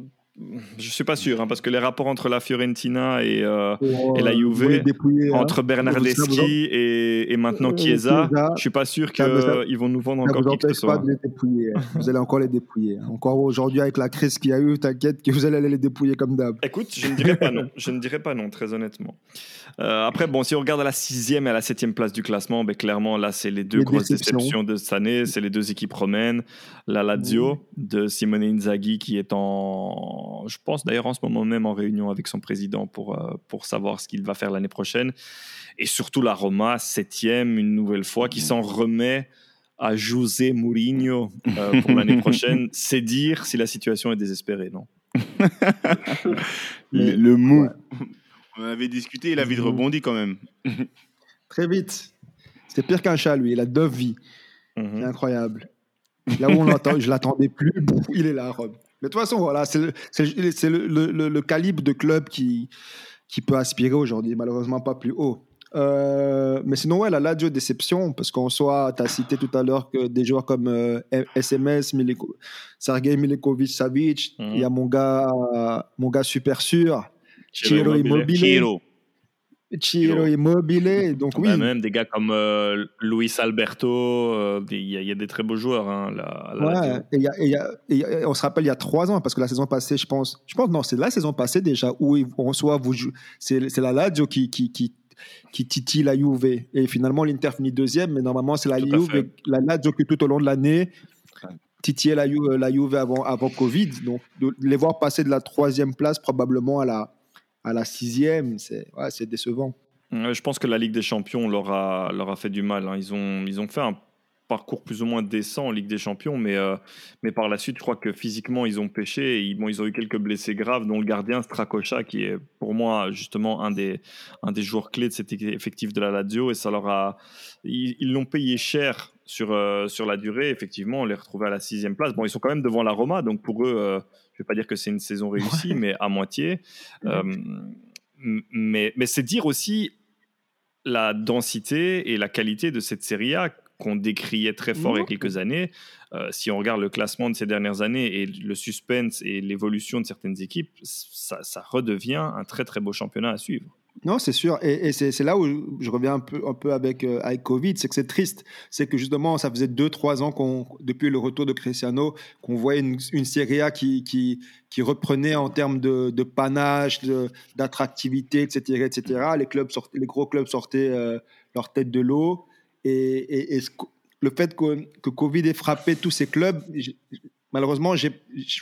je suis pas sûr, hein, parce que les rapports entre la Fiorentina et, euh, et la Juve, dépouiller, hein. entre Bernardeschi et, et maintenant Euh, Chiesa, Chiesa, je suis pas sûr qu'ils vont nous vendre encore vous qui que ce empêche pas soit. de les dépouiller. hein. Vous allez encore les dépouiller. Encore aujourd'hui, avec la crise qu'il y a eu, t'inquiète que vous allez aller les dépouiller comme d'hab. Écoute, je ne dirais pas non. Je ne dirais pas non, très honnêtement. Euh, après, bon, si on regarde à la sixième et à la septième place du classement, ben, clairement, là, c'est les deux Les grosses déceptions. déceptions de cette année. C'est les deux équipes romaines. La Lazio de Simone Inzaghi, qui est en, je pense d'ailleurs en ce moment même en réunion avec son président pour, euh, pour savoir ce qu'il va faire l'année prochaine. Et surtout la Roma, septième, une nouvelle fois, qui s'en remet à José Mourinho euh, pour l'année prochaine. C'est dire si la situation est désespérée, non? Le, le mou. ouais. On avait discuté, il a vite Mhm. rebondi quand même. Très vite. C'est pire qu'un chat, lui. Il a deux vies. Mhm. C'est incroyable. Là où on l'entend, je l'attendais plus, il est là Rome. Mais de toute façon, voilà, c'est le, calibre de club qui, qui peut aspirer aujourd'hui, malheureusement pas plus haut. Euh, mais sinon, ouais, la Lazio déception, parce qu'en soi, tu as cité tout à l'heure que des joueurs comme euh, SMS, Miliko, Sergei Milinkovic-Savic, Mhm. il y a mon gars, mon gars super sûr, Ciro Immobile. Chiro. Ciro Immobile. Donc oui, Bah, même des gars comme euh, Luis Alberto, euh, il y, a- y a des très beaux joueurs hein, là, Ouais, Lazio. et il y a- et il y a- et il y a- on se rappelle il y a trois ans, parce que la saison passée, je pense, je pense non, c'est la saison passée déjà, où ils- en soi, vous jou- c'est la Lazio qui, qui, qui, qui titille la Juve. Et finalement, l'Inter finit deuxième, mais normalement, c'est la Juve, la Lazio qui tout au long de l'année titillait la Juve, la Juve avant, avant Covid. Donc, de les voir passer de la troisième place probablement à la, à la sixième, c'est ouais, décevant. Je pense que la Ligue des Champions leur a, leur a fait du mal. hein. Ils, ont, ils ont fait un parcours plus ou moins décent en Ligue des Champions, mais, euh, mais par la suite, je crois que physiquement, ils ont pêché. Ils, ont eu quelques blessés graves, dont le gardien Stracocha, qui est pour moi justement un des, un des joueurs clés de cet effectif de la Lazio. Et ça leur a. Ils l'ont payé cher sur, euh, sur la durée. Effectivement, on les retrouvait à la sixième place. Bon, ils sont quand même devant la Roma, donc pour eux, euh, je ne vais pas dire que c'est une saison réussie, mais à moitié. Euh, mais mais c'est dire aussi la densité et la qualité de cette Serie A qu'on décriait très fort il y a quelques années. Euh, si on regarde le classement de ces dernières années et le suspense et l'évolution de certaines équipes, ça, ça redevient un très très beau championnat à suivre. Non, c'est sûr. Et, c'est là où je reviens un peu, avec, euh, avec Covid, c'est que c'est triste. C'est que justement, ça faisait deux, trois ans qu'on, depuis le retour de Cristiano, qu'on voyait une, une Serie A qui, qui, qui reprenait en termes de, de panache, d'attractivité, etc., etc. Les, clubs les gros clubs sortaient euh, leur tête de l'eau. Et, le fait que, que Covid ait frappé tous ces clubs, malheureusement, je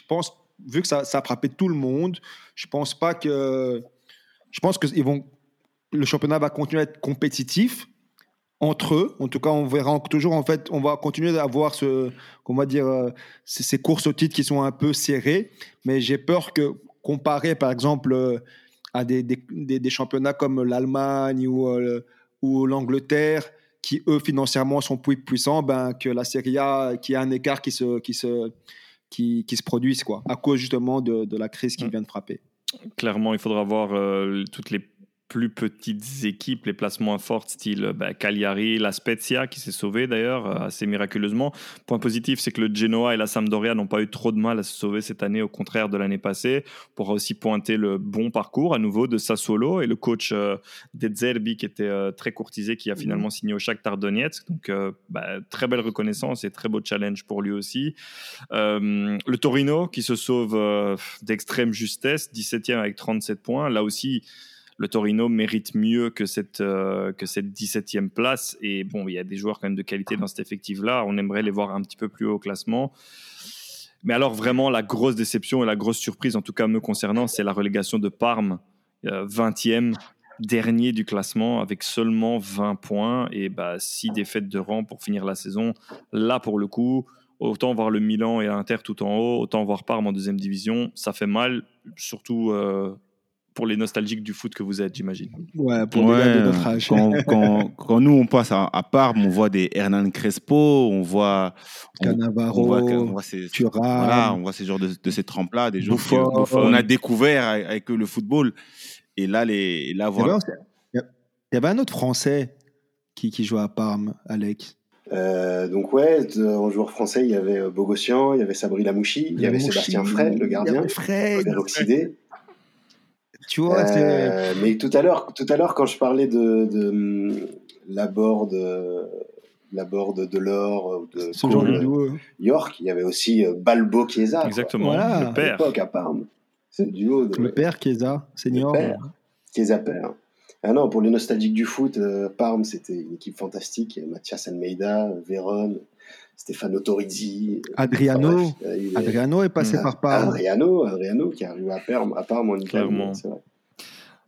pense, vu que ça, ça a frappé tout le monde, je pense pas que je pense que ils vont, le championnat va continuer à être compétitif entre eux. En tout cas, on verra toujours, en fait, on va continuer à avoir ce, va dire, euh, ces, ces courses au titre qui sont un peu serrées. Mais j'ai peur que, comparé, par exemple, euh, à des, des, des- des championnats comme l'Allemagne ou, euh, ou l'Angleterre, qui, eux, financièrement, sont plus puissants, ben, que la Serie A, qui a un écart qui se, qui se, qui, qui se produise, quoi, à cause justement de, de la crise qui Mm. vient de frapper. Clairement, il faudra voir euh, toutes les plus petites équipes, les places moins fortes, style euh, bah, Cagliari, la Spezia, qui s'est sauvée d'ailleurs euh, assez miraculeusement. Point positif, c'est que le Genoa et la Sampdoria n'ont pas eu trop de mal à se sauver cette année, au contraire de l'année passée. On pourra aussi pointer le bon parcours à nouveau de Sassuolo et le coach euh, De Zerbi, qui était euh, très courtisé, qui a finalement signé au Shakhtar Donetsk. Donc, euh, bah, très belle reconnaissance et très beau challenge pour lui aussi. Le Torino, qui se sauve d'extrême justesse, 17e avec 37 points. Là aussi, le Torino mérite mieux que cette, euh, que cette 17e place. Et bon, il y a des joueurs quand même de qualité dans cet effectif-là. On aimerait les voir un petit peu plus haut au classement. Mais alors, vraiment, la grosse déception et la grosse surprise, en tout cas me concernant, c'est la relégation de Parme, euh, 20e, dernier du classement, avec seulement 20 points et bah, 6 défaites de rang pour finir la saison. Là, pour le coup, autant voir le Milan et l'Inter tout en haut, autant voir Parme en deuxième division, ça fait mal, surtout euh, pour les nostalgiques du foot que vous êtes, j'imagine. Ouais, pour les gars de notre âge. quand, quand, quand nous on passe à, à Parme, on voit des Hernan Crespo, on voit on, Cannavaro, on voit, on voit ces, Thuram. voilà, on voit ces genres de, de ces trempes-là, des que- qu'on a découvert avec, le football. Et là, les, là Il y, voilà. avait, il y avait un autre Français qui, qui jouait à Parme, Alex. Euh, donc ouais, de- en joueur français, il y avait euh, Bogossian, il y avait Sabri Lamouchi, il y avait Sébastien Frey, le gardien, il y avait Frey, peroxydé. Tu vois. Euh, mais tout à l'heure, tout à l'heure, quand je parlais de, de hum, Laborde, euh, Laborde de l'or, de Ce genre de. York, il y avait aussi euh, Balbo Chiesa. Exactement, Voilà. le À père. l'époque à Parme. C'est le duo de Le père Chiesa, senior. Le père. Chiesa père. Ah non, pour les nostalgiques du foot, Parme, c'était une équipe fantastique. Mathias Almeida, Véron, Stefano Torizzi. Adriano. Enfin, bref, il y a eu des- Adriano est passé Mm. par Parme. Adriano, Adriano qui est arrivé à Parme, à Parme en Italie. Clairement. c'est vrai.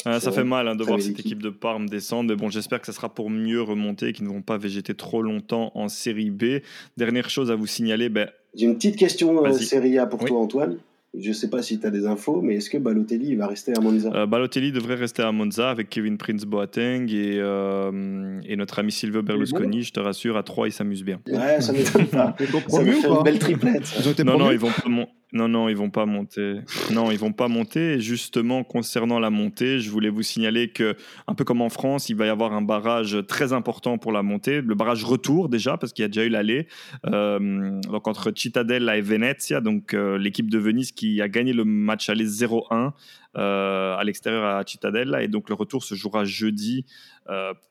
Ah, ça fait mal hein, de voir cette équipe. équipe de Parme descendre, mais bon, j'espère que ça sera pour mieux remonter et qu'ils ne vont pas végéter trop longtemps en série B. Dernière chose à vous signaler, ben, J'ai une petite question euh. Serie A pour Oui. toi, Antoine. Je sais pas si tu as des infos, mais est-ce que Balotelli il va rester à Monza? Euh, Balotelli devrait rester à Monza avec Kevin Prince Boateng et, euh, et notre ami Silvio Berlusconi. Je te rassure, à 3, il s'amuse bien. Ouais, ça m'étonne pas. Ils ont Ça me fait une belle triplette. ça. Ils ont été Non, non, ils vont pas mon- non, non, ils vont pas monter. Non, ils vont pas monter. Justement, concernant la montée, je voulais vous signaler que, un peu comme en France, il va y avoir un barrage très important pour la montée. Le barrage retour déjà, parce qu'il y a déjà eu l'aller. Euh, donc entre Cittadella et Venezia, donc euh, l'équipe de Venise qui a gagné le match aller 0-1 euh, à l'extérieur à Cittadella. Et donc le retour se jouera jeudi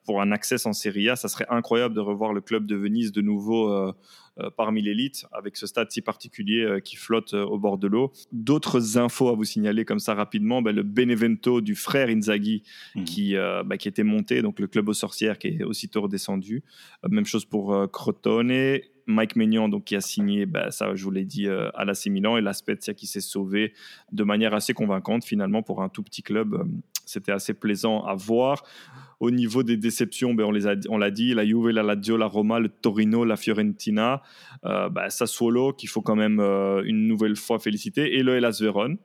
pour un accès en Serie A. Ça serait incroyable de revoir le club de Venise de nouveau. Euh, parmi l'élite, avec ce stade si particulier euh, qui flotte euh, au bord de l'eau. D'autres infos à vous signaler comme ça rapidement, ben, le Benevento du frère Inzaghi Mhm. qui, bah, qui était monté, donc le club aux sorcières qui est aussitôt redescendu. Même chose pour Crotone. Mike Maignan, donc, qui a signé, bah, ça je vous l'ai dit, euh, à l'AC Milan, et la Spezia qui s'est sauvé de manière assez convaincante finalement pour un tout petit club. Euh, C'était assez plaisant à voir. Au niveau des déceptions, ben, on l'a dit, la Juve, la Lazio, la Roma, le Torino, la Fiorentina, euh, bah, Sassuolo, qu'il faut quand même euh, une nouvelle fois féliciter, et le Hellas Vérone,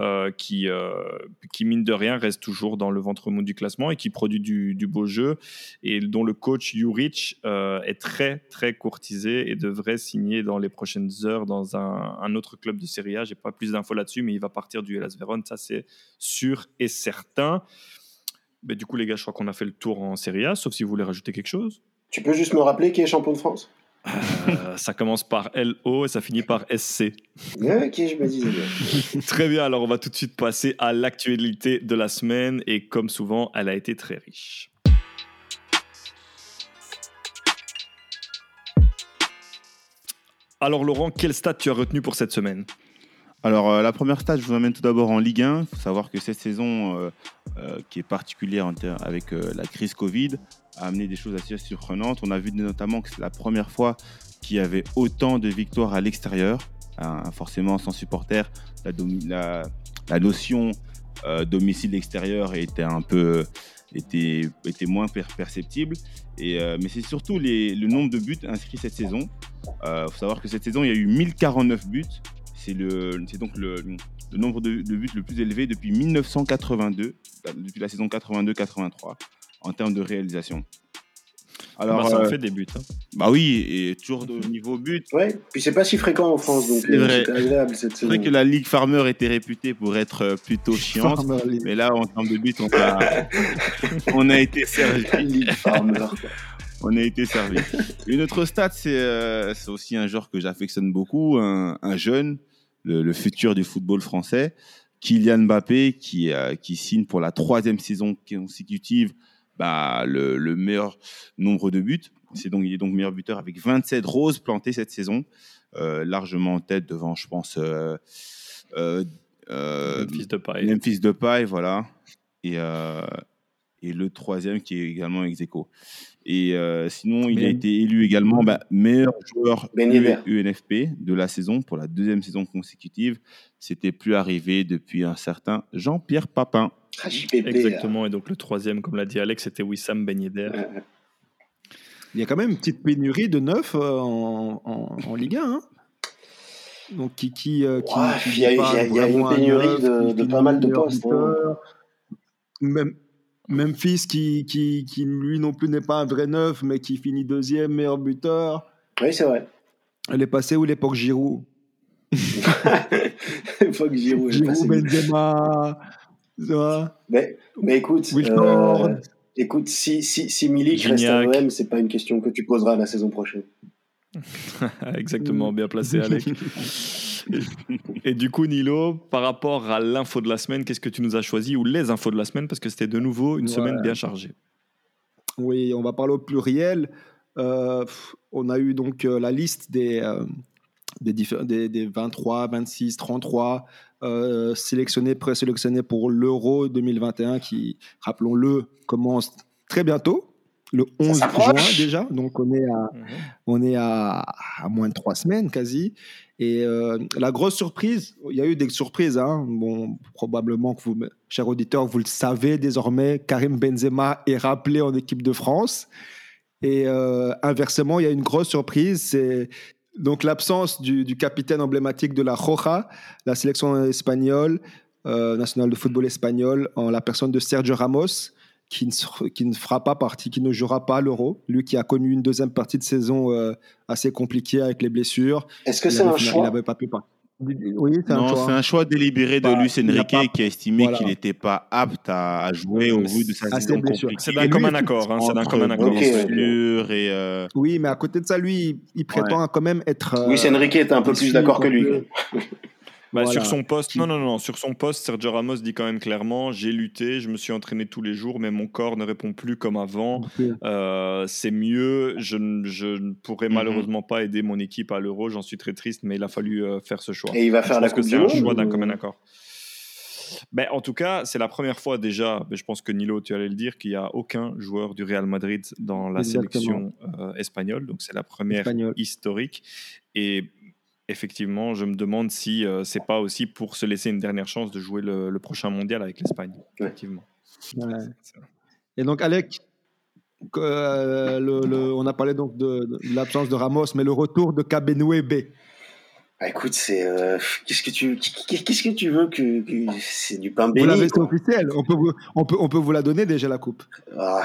euh, qui, euh, qui, mine de rien, reste toujours dans le ventre mou du classement et qui produit du, beau jeu, et dont le coach Juric euh, est très, très courtisé et devrait signer dans les prochaines heures dans un, un autre club de Serie A. J'ai pas plus d'infos là-dessus, mais il va partir du Hellas Vérone, ça c'est sûr et certain. Mais du coup, les gars, je crois qu'on a fait le tour en Serie A, sauf si vous voulez rajouter quelque chose. Tu peux juste me rappeler qui est champion de France? Euh, ça commence par LO et ça finit par SC. Ok, je me disais bien. Très bien, alors on va tout de suite passer à l'actualité de la semaine et comme souvent, elle a été très riche. Alors Laurent, quel stade tu as retenu pour cette semaine? Alors, euh, la première stage, je vous emmène tout d'abord en Ligue 1. Il faut savoir que cette saison, euh, euh, qui est particulière en avec la crise Covid, a amené des choses assez surprenantes. On a vu notamment que c'est la première fois qu'il y avait autant de victoires à l'extérieur. Hein, forcément, sans supporters, la, notion euh, domicile-extérieur était un peu était, était moins per- perceptible. Mais c'est surtout le nombre de buts inscrits cette saison. Il faut savoir que cette saison, il y a eu 1049 buts. C'est le, c'est donc le, le nombre de, de buts le plus élevé depuis 1982, depuis la saison 82-83, en termes de réalisation. Alors, Bah, Ça en euh, fait des buts. hein. bah oui, et toujours de niveau but. Ouais, puis c'est pas si fréquent en France, donc C'est euh, agréable cette C'est saison. vrai que la Ligue Farmer était réputée pour être euh, plutôt chiante, mais là, en termes de buts, on a, on a été servi. Ligue Farmer. On a été servi. Une autre stat, c'est euh, c'est aussi un joueur que j'affectionne beaucoup, un, un jeune, le, le futur du football français, Kylian Mbappé, qui, euh, qui signe pour la troisième saison consécutive bah, le, le meilleur nombre de buts. C'est donc, il est donc meilleur buteur avec 27 roses plantées cette saison, euh, largement en tête devant, je pense, euh, euh, euh, Fils de paille. Memphis Depay, voilà. Et, et le troisième qui est également ex aequo. Et euh, sinon, il a Ben- été élu également bah, meilleur joueur Ben. UNFP de la saison pour la deuxième saison consécutive. C'était plus arrivé depuis un certain Jean-Pierre Papin. Ah, Exactement, et donc le troisième, comme l'a dit Alex, c'était Wissam Ben Yedder. euh, Il y a quand même une petite pénurie de neuf euh, en, en, en Ligue 1. hein. Donc, qui. qui, euh, qui- Ouais, qui il y a- il y a- parle il y a une pénurie neuf, de- de pas mal de postes, hein. Même, Memphis, qui, qui, qui lui non plus n'est pas un vrai neuf, mais qui finit deuxième, meilleur buteur. Oui, c'est vrai. Elle est passée où l'époque Giroud? Faut que Giroud Giroud. Benzema. tu vois? Mais, mais écoute, euh, Écoute, si, si, si Milik reste à l'OM, c'est pas une question que tu poseras la saison prochaine. Exactement, bien placé, Alec. et, du coup, Nilo, par rapport à l'info de la semaine, qu'est-ce que tu nous as choisi ou les infos de la semaine Parce que c'était de nouveau une semaine bien chargée. Oui, on va parler au pluriel. Euh, on a eu donc euh, la liste des, euh, des, des, des, 23, 26, 33 sélectionnés, présélectionnés pour l'Euro 2021 qui, rappelons-le, commence très bientôt le 11 juin déjà, donc on est à, mhm. on est à, à, moins de trois semaines quasi. Et euh, la grosse surprise, il y a eu des surprises, hein. bon, probablement que vous, chers auditeurs, vous le savez désormais, Karim Benzema est rappelé en équipe de France. Et euh, inversement, il y a une grosse surprise, c'est donc l'absence du, du, capitaine emblématique de la Roja, la sélection espagnole, euh, nationale de football espagnol, en la personne de Sergio Ramos qui ne, qui ne fera pas partie, qui ne jouera pas l'Euro. Lui qui a connu une deuxième partie de saison euh, assez compliquée avec les blessures. Est-ce que c'est un choix Il n'avait pas pu Oui, c'est un choix. c'est un choix délibéré de bah, Luis Enrique qui a estimé qu'il n'était pas apte à, jouer au vu de sa saison C'est d'un commun accord. Hein, c'est d'un commun accord. Et euh... Oui, mais à côté de ça, lui, il prétend quand même être. Euh, Luis Enrique est un peu plus d'accord que lui. Bah, sur son poste, non, non, non, sur son poste, Sergio Ramos dit quand même clairement j'ai lutté, je me suis entraîné tous les jours, mais mon corps ne répond plus comme avant. Euh, c'est mieux, je, ne pourrais mhm. malheureusement pas aider mon équipe à l'Euro, j'en suis très triste, mais il a fallu euh, faire ce choix. Et il va faire la Coupe C'est un choix d'un commun accord. Ben, en tout cas, c'est la première fois déjà, mais je pense que Nilo, tu allais le dire, qu'il n'y a aucun joueur du Real Madrid dans la sélection euh, espagnole. Donc c'est la première historique. Et effectivement, je me demande si euh, c'est pas aussi pour se laisser une dernière chance de jouer le, prochain mondial avec l'Espagne. Effectivement. Et donc, Alec, euh, le, on a parlé donc de, l'absence de Ramos, mais le retour de Cabenouebe. Bah écoute, c'est euh, qu'est-ce que tu qu'est-ce que tu veux que, c'est du pain béni. Vous l'avez officiel. On peut, vous, on peut on peut vous la donner déjà la coupe. Ah,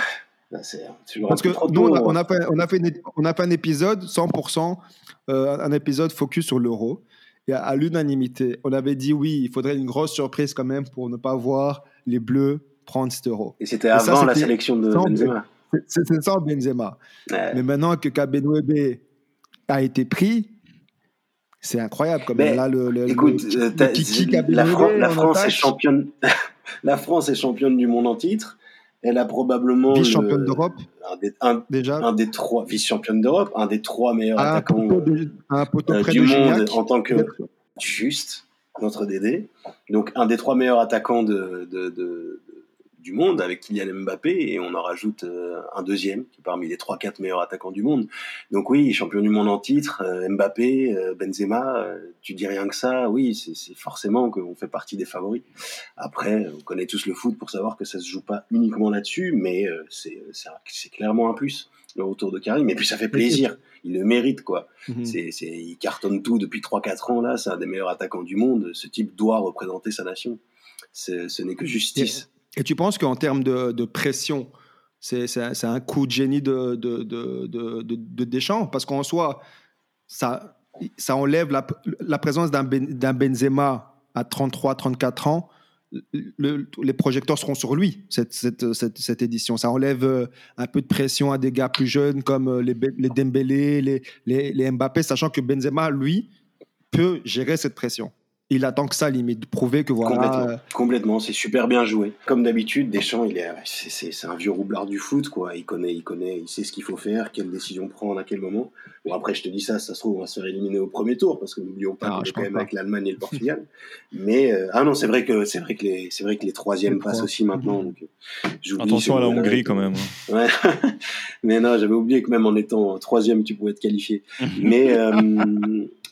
Parce que nous on a, fait on a fait on a fait un épisode 100% euh, un épisode focus sur l'euro. Et à, l'unanimité, on avait dit oui, il faudrait une grosse surprise quand même pour ne pas voir les Bleus prendre cet euro. Et c'était avant la sélection de Benzema. C'était sans Benzema. Mais maintenant que Kabenwebe a été pris, c'est incroyable. Comme là, le, écoute, euh, la, la France est championne. la France est championne du monde en titre. Elle a probablement. Vice-championne d'Europe un, Déjà un des trois. Vice-championne d'Europe, un des trois meilleurs attaquants euh, du monde en tant que. Juste, notre Dédé. Donc, un des trois meilleurs attaquants de, de du monde avec Kylian Mbappé et on en rajoute euh, un deuxième qui est parmi les 3-4 meilleurs attaquants du monde. Donc oui, champion du monde en titre, euh, Mbappé, euh, Benzema, tu dis rien que ça, oui, c'est forcément qu'on fait partie des favoris. Après, on connaît tous le foot pour savoir que ça se joue pas uniquement là-dessus, mais c'est clairement un plus le retour de Karim. Et puis ça fait plaisir, il le mérite quoi. Mhm. c'est il cartonne tout depuis 3-4 ans là, c'est un des meilleurs attaquants du monde. Ce type doit représenter sa nation. Ce n'est que justice. Et tu penses qu'en termes de, pression, c'est un coup de génie de, de, de Deschamps? Parce qu'en soi, ça, enlève la, la présence d'un ben, Benzema à 33, 34 ans. les projecteurs seront sur lui, cette, cette, cette, édition. Ça enlève euh, un peu de pression à des gars plus jeunes comme euh, les, les Dembélé, les, les, les Mbappé, sachant que Benzema, lui, peut gérer cette pression il attend que ça, limite, de prouver que voilà. Complètement, complètement c'est super bien joué. Comme d'habitude, Deschamps, il est, c'est, un vieux roublard du foot, quoi. Il connaît, il connaît, il sait ce qu'il faut faire, quelle décision prendre à quel moment. Bon, après, je te dis ça, ça se trouve, on va se faire éliminer au premier tour, parce que n'oublions pas ah, qu'on est quand même avec l'Allemagne et le Portugal. Mais, euh, ah non, c'est vrai que, c'est vrai que les, c'est vrai que les troisièmes passent aussi maintenant. Donc, euh, Attention à la Hongrie, quand même. Hein. Ouais. Mais non, j'avais oublié que même en étant troisième, tu pouvais être qualifié. Mais, euh,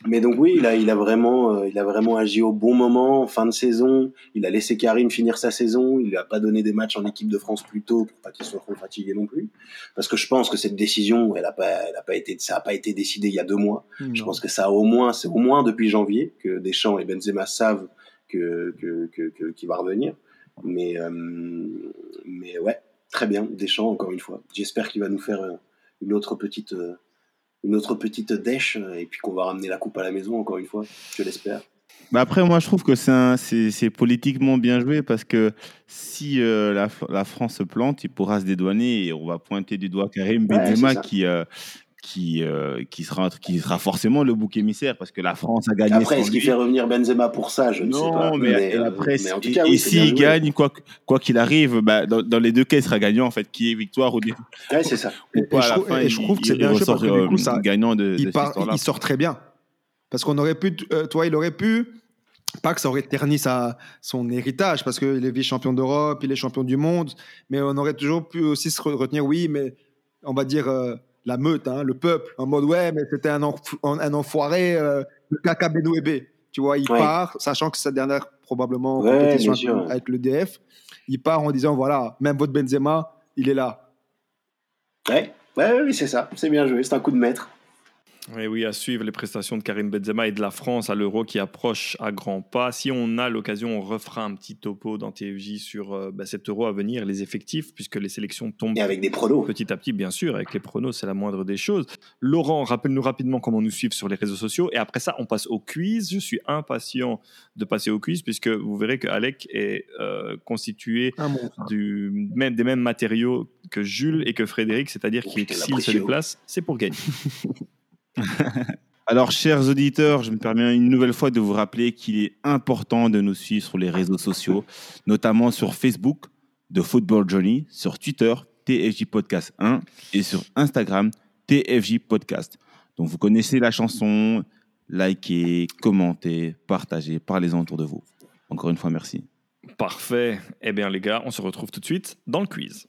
mais donc oui, il a, il a vraiment, euh, il a vraiment agi au bon moment, en fin de saison. Il a laissé Karim finir sa saison. Il lui a pas donné des matchs en équipe de France plus tôt pour pas qu'il soit trop fatigué non plus. Parce que je pense que cette décision, elle a pas, elle a pas été, ça a pas été décidé il y a deux mois. Je pense que ça a au moins, c'est au moins depuis janvier que Deschamps et Benzema savent que, que, que, qu'il va revenir. Mais, euh, mais ouais, très bien. Deschamps, encore une fois. J'espère qu'il va nous faire euh, une autre petite, une autre petite dèche euh, et puis qu'on va ramener la coupe à la maison encore une fois, je l'espère. Bah après, moi, je trouve que c'est politiquement bien joué parce que si euh, la, la France se plante, il pourra se dédouaner et on va pointer du doigt Karim Benzema qui, euh, qui, euh, qui, sera, qui sera forcément le bouc émissaire parce que la France a gagné Après, est-ce qu'il fait revenir Benzema pour ça? Je ne sais pas. Non, mais, et euh, après, mais en tout cas, et oui, s'il gagne, quoi qu'il arrive, bah, dans, dans les deux cas, il sera gagnant, en fait, qui est victoire ou, Ouais, c'est ça. ou Et- pas et à je la trouve- fin. et je il- trouve que c'est bien joué ressort, parce que du coup, euh, ça- gagnant de, il, part, il sort très bien. Parce qu'on aurait pu, euh, toi, il aurait pu, pas que ça aurait terni sa, son héritage, parce qu'il est vice-champion d'Europe, il est champion du monde, mais on aurait toujours pu aussi se re- retenir, oui, mais on va dire euh, la meute, hein, le peuple, en mode, ouais, mais c'était un, enf- un enfoiré, euh, le caca Benouébé. Tu vois, il Ouais. part, sachant que c'est sa dernière, probablement, Ouais, compétition avec, le DF, il part en disant, voilà, même votre Benzema, il est là. Ouais, ouais, ouais, oui, c'est ça. C'est bien joué. C'est un coup de maître. Et oui, à suivre les prestations de Karim Benzema et de la France à l'Euro qui approche à grands pas. Si on a l'occasion, on refera un petit topo dans TFJ sur euh, bah, cet Euro à venir, les effectifs, puisque les sélections tombent Et avec des pronos. petit à petit, bien sûr, avec les pronos, c'est la moindre des choses. Laurent, rappelle-nous rapidement comment nous suivre sur les réseaux sociaux. Et après ça, on passe au quiz. Je suis impatient de passer au quiz, puisque vous verrez que Alec est euh, constitué du, même, des mêmes matériaux que Jules et que Frédéric, c'est-à-dire Oh, qu'il s'il se déplace, c'est pour gagner. Alors, chers auditeurs, je me permets une nouvelle fois de vous rappeler qu'il est important de nous suivre sur les réseaux sociaux, notamment sur Facebook de Football Journey, sur Twitter TFJ Podcast 1 et sur Instagram TFJ Podcast. Donc, vous connaissez la chanson, likez, commentez, partagez, parlez-en autour de vous. Encore une fois, merci. Parfait. Eh bien, les gars, on se retrouve tout de suite dans le quiz.